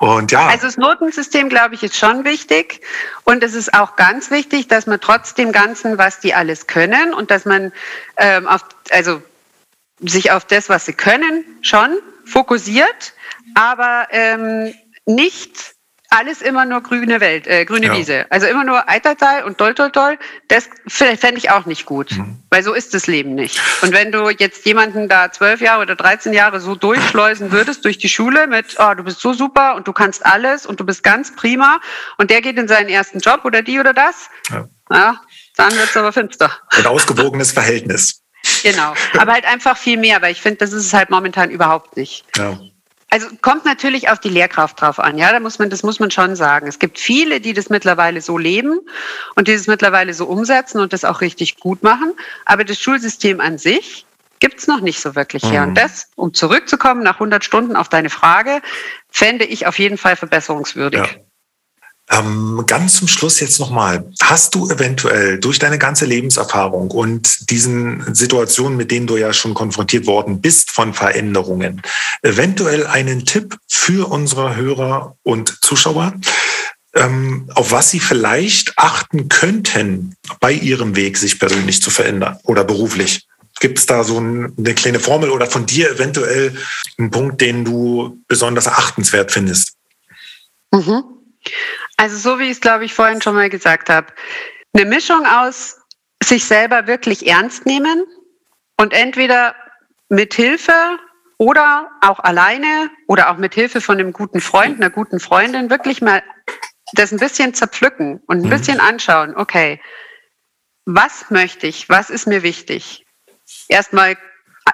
Und ja. Also das Notensystem, glaube ich, ist schon wichtig. Und es ist auch ganz wichtig, dass man trotz dem Ganzen, was die alles können und dass man ähm, auf, also sich auf das, was sie können, schon fokussiert, aber ähm, nicht alles immer nur grüne Welt, äh, grüne ja. Wiese. Also immer nur Eitertal und doll, doll, doll. Das fände ich auch nicht gut, mhm. weil so ist das Leben nicht. Und wenn du jetzt jemanden da zwölf Jahre oder 13 Jahre so durchschleusen würdest durch die Schule mit, oh, du bist so super und du kannst alles und du bist ganz prima und der geht in seinen ersten Job oder die oder das, ja, ja dann wird's aber finster. Ein ausgewogenes Verhältnis. Genau, aber halt einfach viel mehr, weil ich finde, das ist es halt momentan überhaupt nicht. Ja. Also kommt natürlich auf die Lehrkraft drauf an, ja, da muss man, das muss man schon sagen. Es gibt viele, die das mittlerweile so leben und die das mittlerweile so umsetzen und das auch richtig gut machen. Aber das Schulsystem an sich gibt's noch nicht so wirklich her. Und mhm. das, um zurückzukommen nach 100 Stunden auf deine Frage, fände ich auf jeden Fall verbesserungswürdig. Ja. Ähm, ganz zum Schluss jetzt nochmal. Hast du eventuell durch deine ganze Lebenserfahrung und diesen Situationen, mit denen du ja schon konfrontiert worden bist von Veränderungen, eventuell einen Tipp für unsere Hörer und Zuschauer, ähm, auf was sie vielleicht achten könnten bei ihrem Weg, sich persönlich zu verändern oder beruflich? Gibt es da so eine kleine Formel oder von dir eventuell einen Punkt, den du besonders achtenswert findest? Mhm. Also so wie ich es, glaube ich, vorhin schon mal gesagt habe, eine Mischung aus sich selber wirklich ernst nehmen und entweder mit Hilfe oder auch alleine oder auch mit Hilfe von einem guten Freund, einer guten Freundin wirklich mal das ein bisschen zerpflücken und ein mhm. bisschen anschauen, okay, was möchte ich, was ist mir wichtig? Erstmal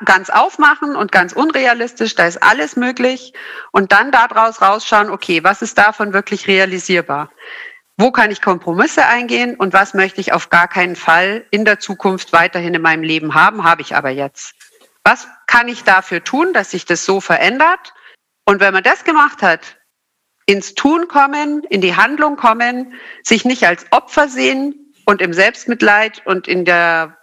ganz aufmachen und ganz unrealistisch, da ist alles möglich und dann daraus rausschauen, okay, was ist davon wirklich realisierbar? Wo kann ich Kompromisse eingehen und was möchte ich auf gar keinen Fall in der Zukunft weiterhin in meinem Leben haben, habe ich aber jetzt. Was kann ich dafür tun, dass sich das so verändert? Und wenn man das gemacht hat, ins Tun kommen, in die Handlung kommen, sich nicht als Opfer sehen und im Selbstmitleid und in der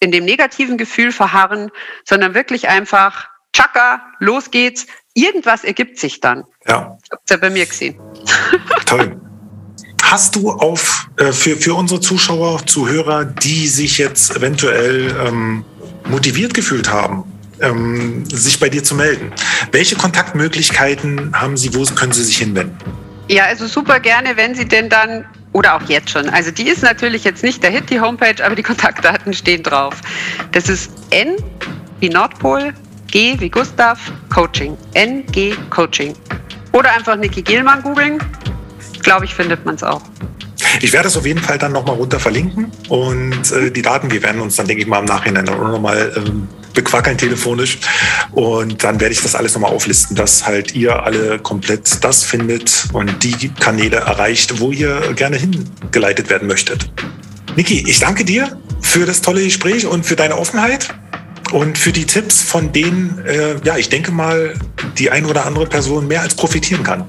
in dem negativen Gefühl verharren, sondern wirklich einfach, tschakka, los geht's, irgendwas ergibt sich dann. Ja. Habt ihr bei mir gesehen. Toll. Hast du auf äh, für, für unsere Zuschauer, Zuhörer, die sich jetzt eventuell ähm, motiviert gefühlt haben, ähm, sich bei dir zu melden. Welche Kontaktmöglichkeiten haben Sie? Wo können Sie sich hinwenden? Ja, also super gerne, wenn Sie denn dann oder auch jetzt schon. Also die ist natürlich jetzt nicht der Hit, die Homepage, aber die Kontaktdaten stehen drauf. Das ist N wie Nordpol, G wie Gustav, Coaching. NG Coaching. Oder einfach Niki Gielmann googeln. Glaube ich, findet man es auch. Ich werde es auf jeden Fall dann nochmal runter verlinken und äh, die Daten, wir werden uns dann, denke ich mal, im Nachhinein nochmal ähm, bequackeln telefonisch und dann werde ich das alles nochmal auflisten, dass halt ihr alle komplett das findet und die Kanäle erreicht, wo ihr gerne hingeleitet werden möchtet. Niki, ich danke dir für das tolle Gespräch und für deine Offenheit und für die Tipps, von denen, äh, ja, ich denke mal, die ein oder andere Person mehr als profitieren kann.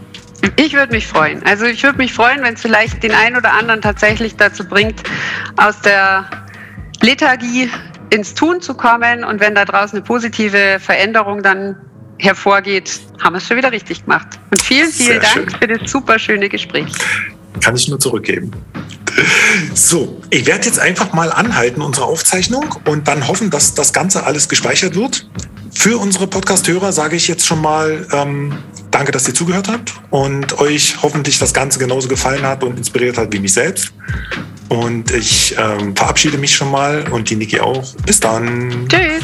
Ich würde mich freuen. Also ich würde mich freuen, wenn es vielleicht den einen oder anderen tatsächlich dazu bringt, aus der Lethargie ins Tun zu kommen. Und wenn da draußen eine positive Veränderung dann hervorgeht, haben wir es schon wieder richtig gemacht. Und vielen, vielen Sehr Dank schön. für das super schöne Gespräch. Kann ich nur zurückgeben. So, ich werde jetzt einfach mal anhalten, unsere Aufzeichnung, und dann hoffen, dass das Ganze alles gespeichert wird. Für unsere Podcast-Hörer sage ich jetzt schon mal ähm, danke, dass ihr zugehört habt und euch hoffentlich das Ganze genauso gefallen hat und inspiriert hat wie mich selbst. Und ich ähm, verabschiede mich schon mal und die Niki auch. Bis dann. Tschüss.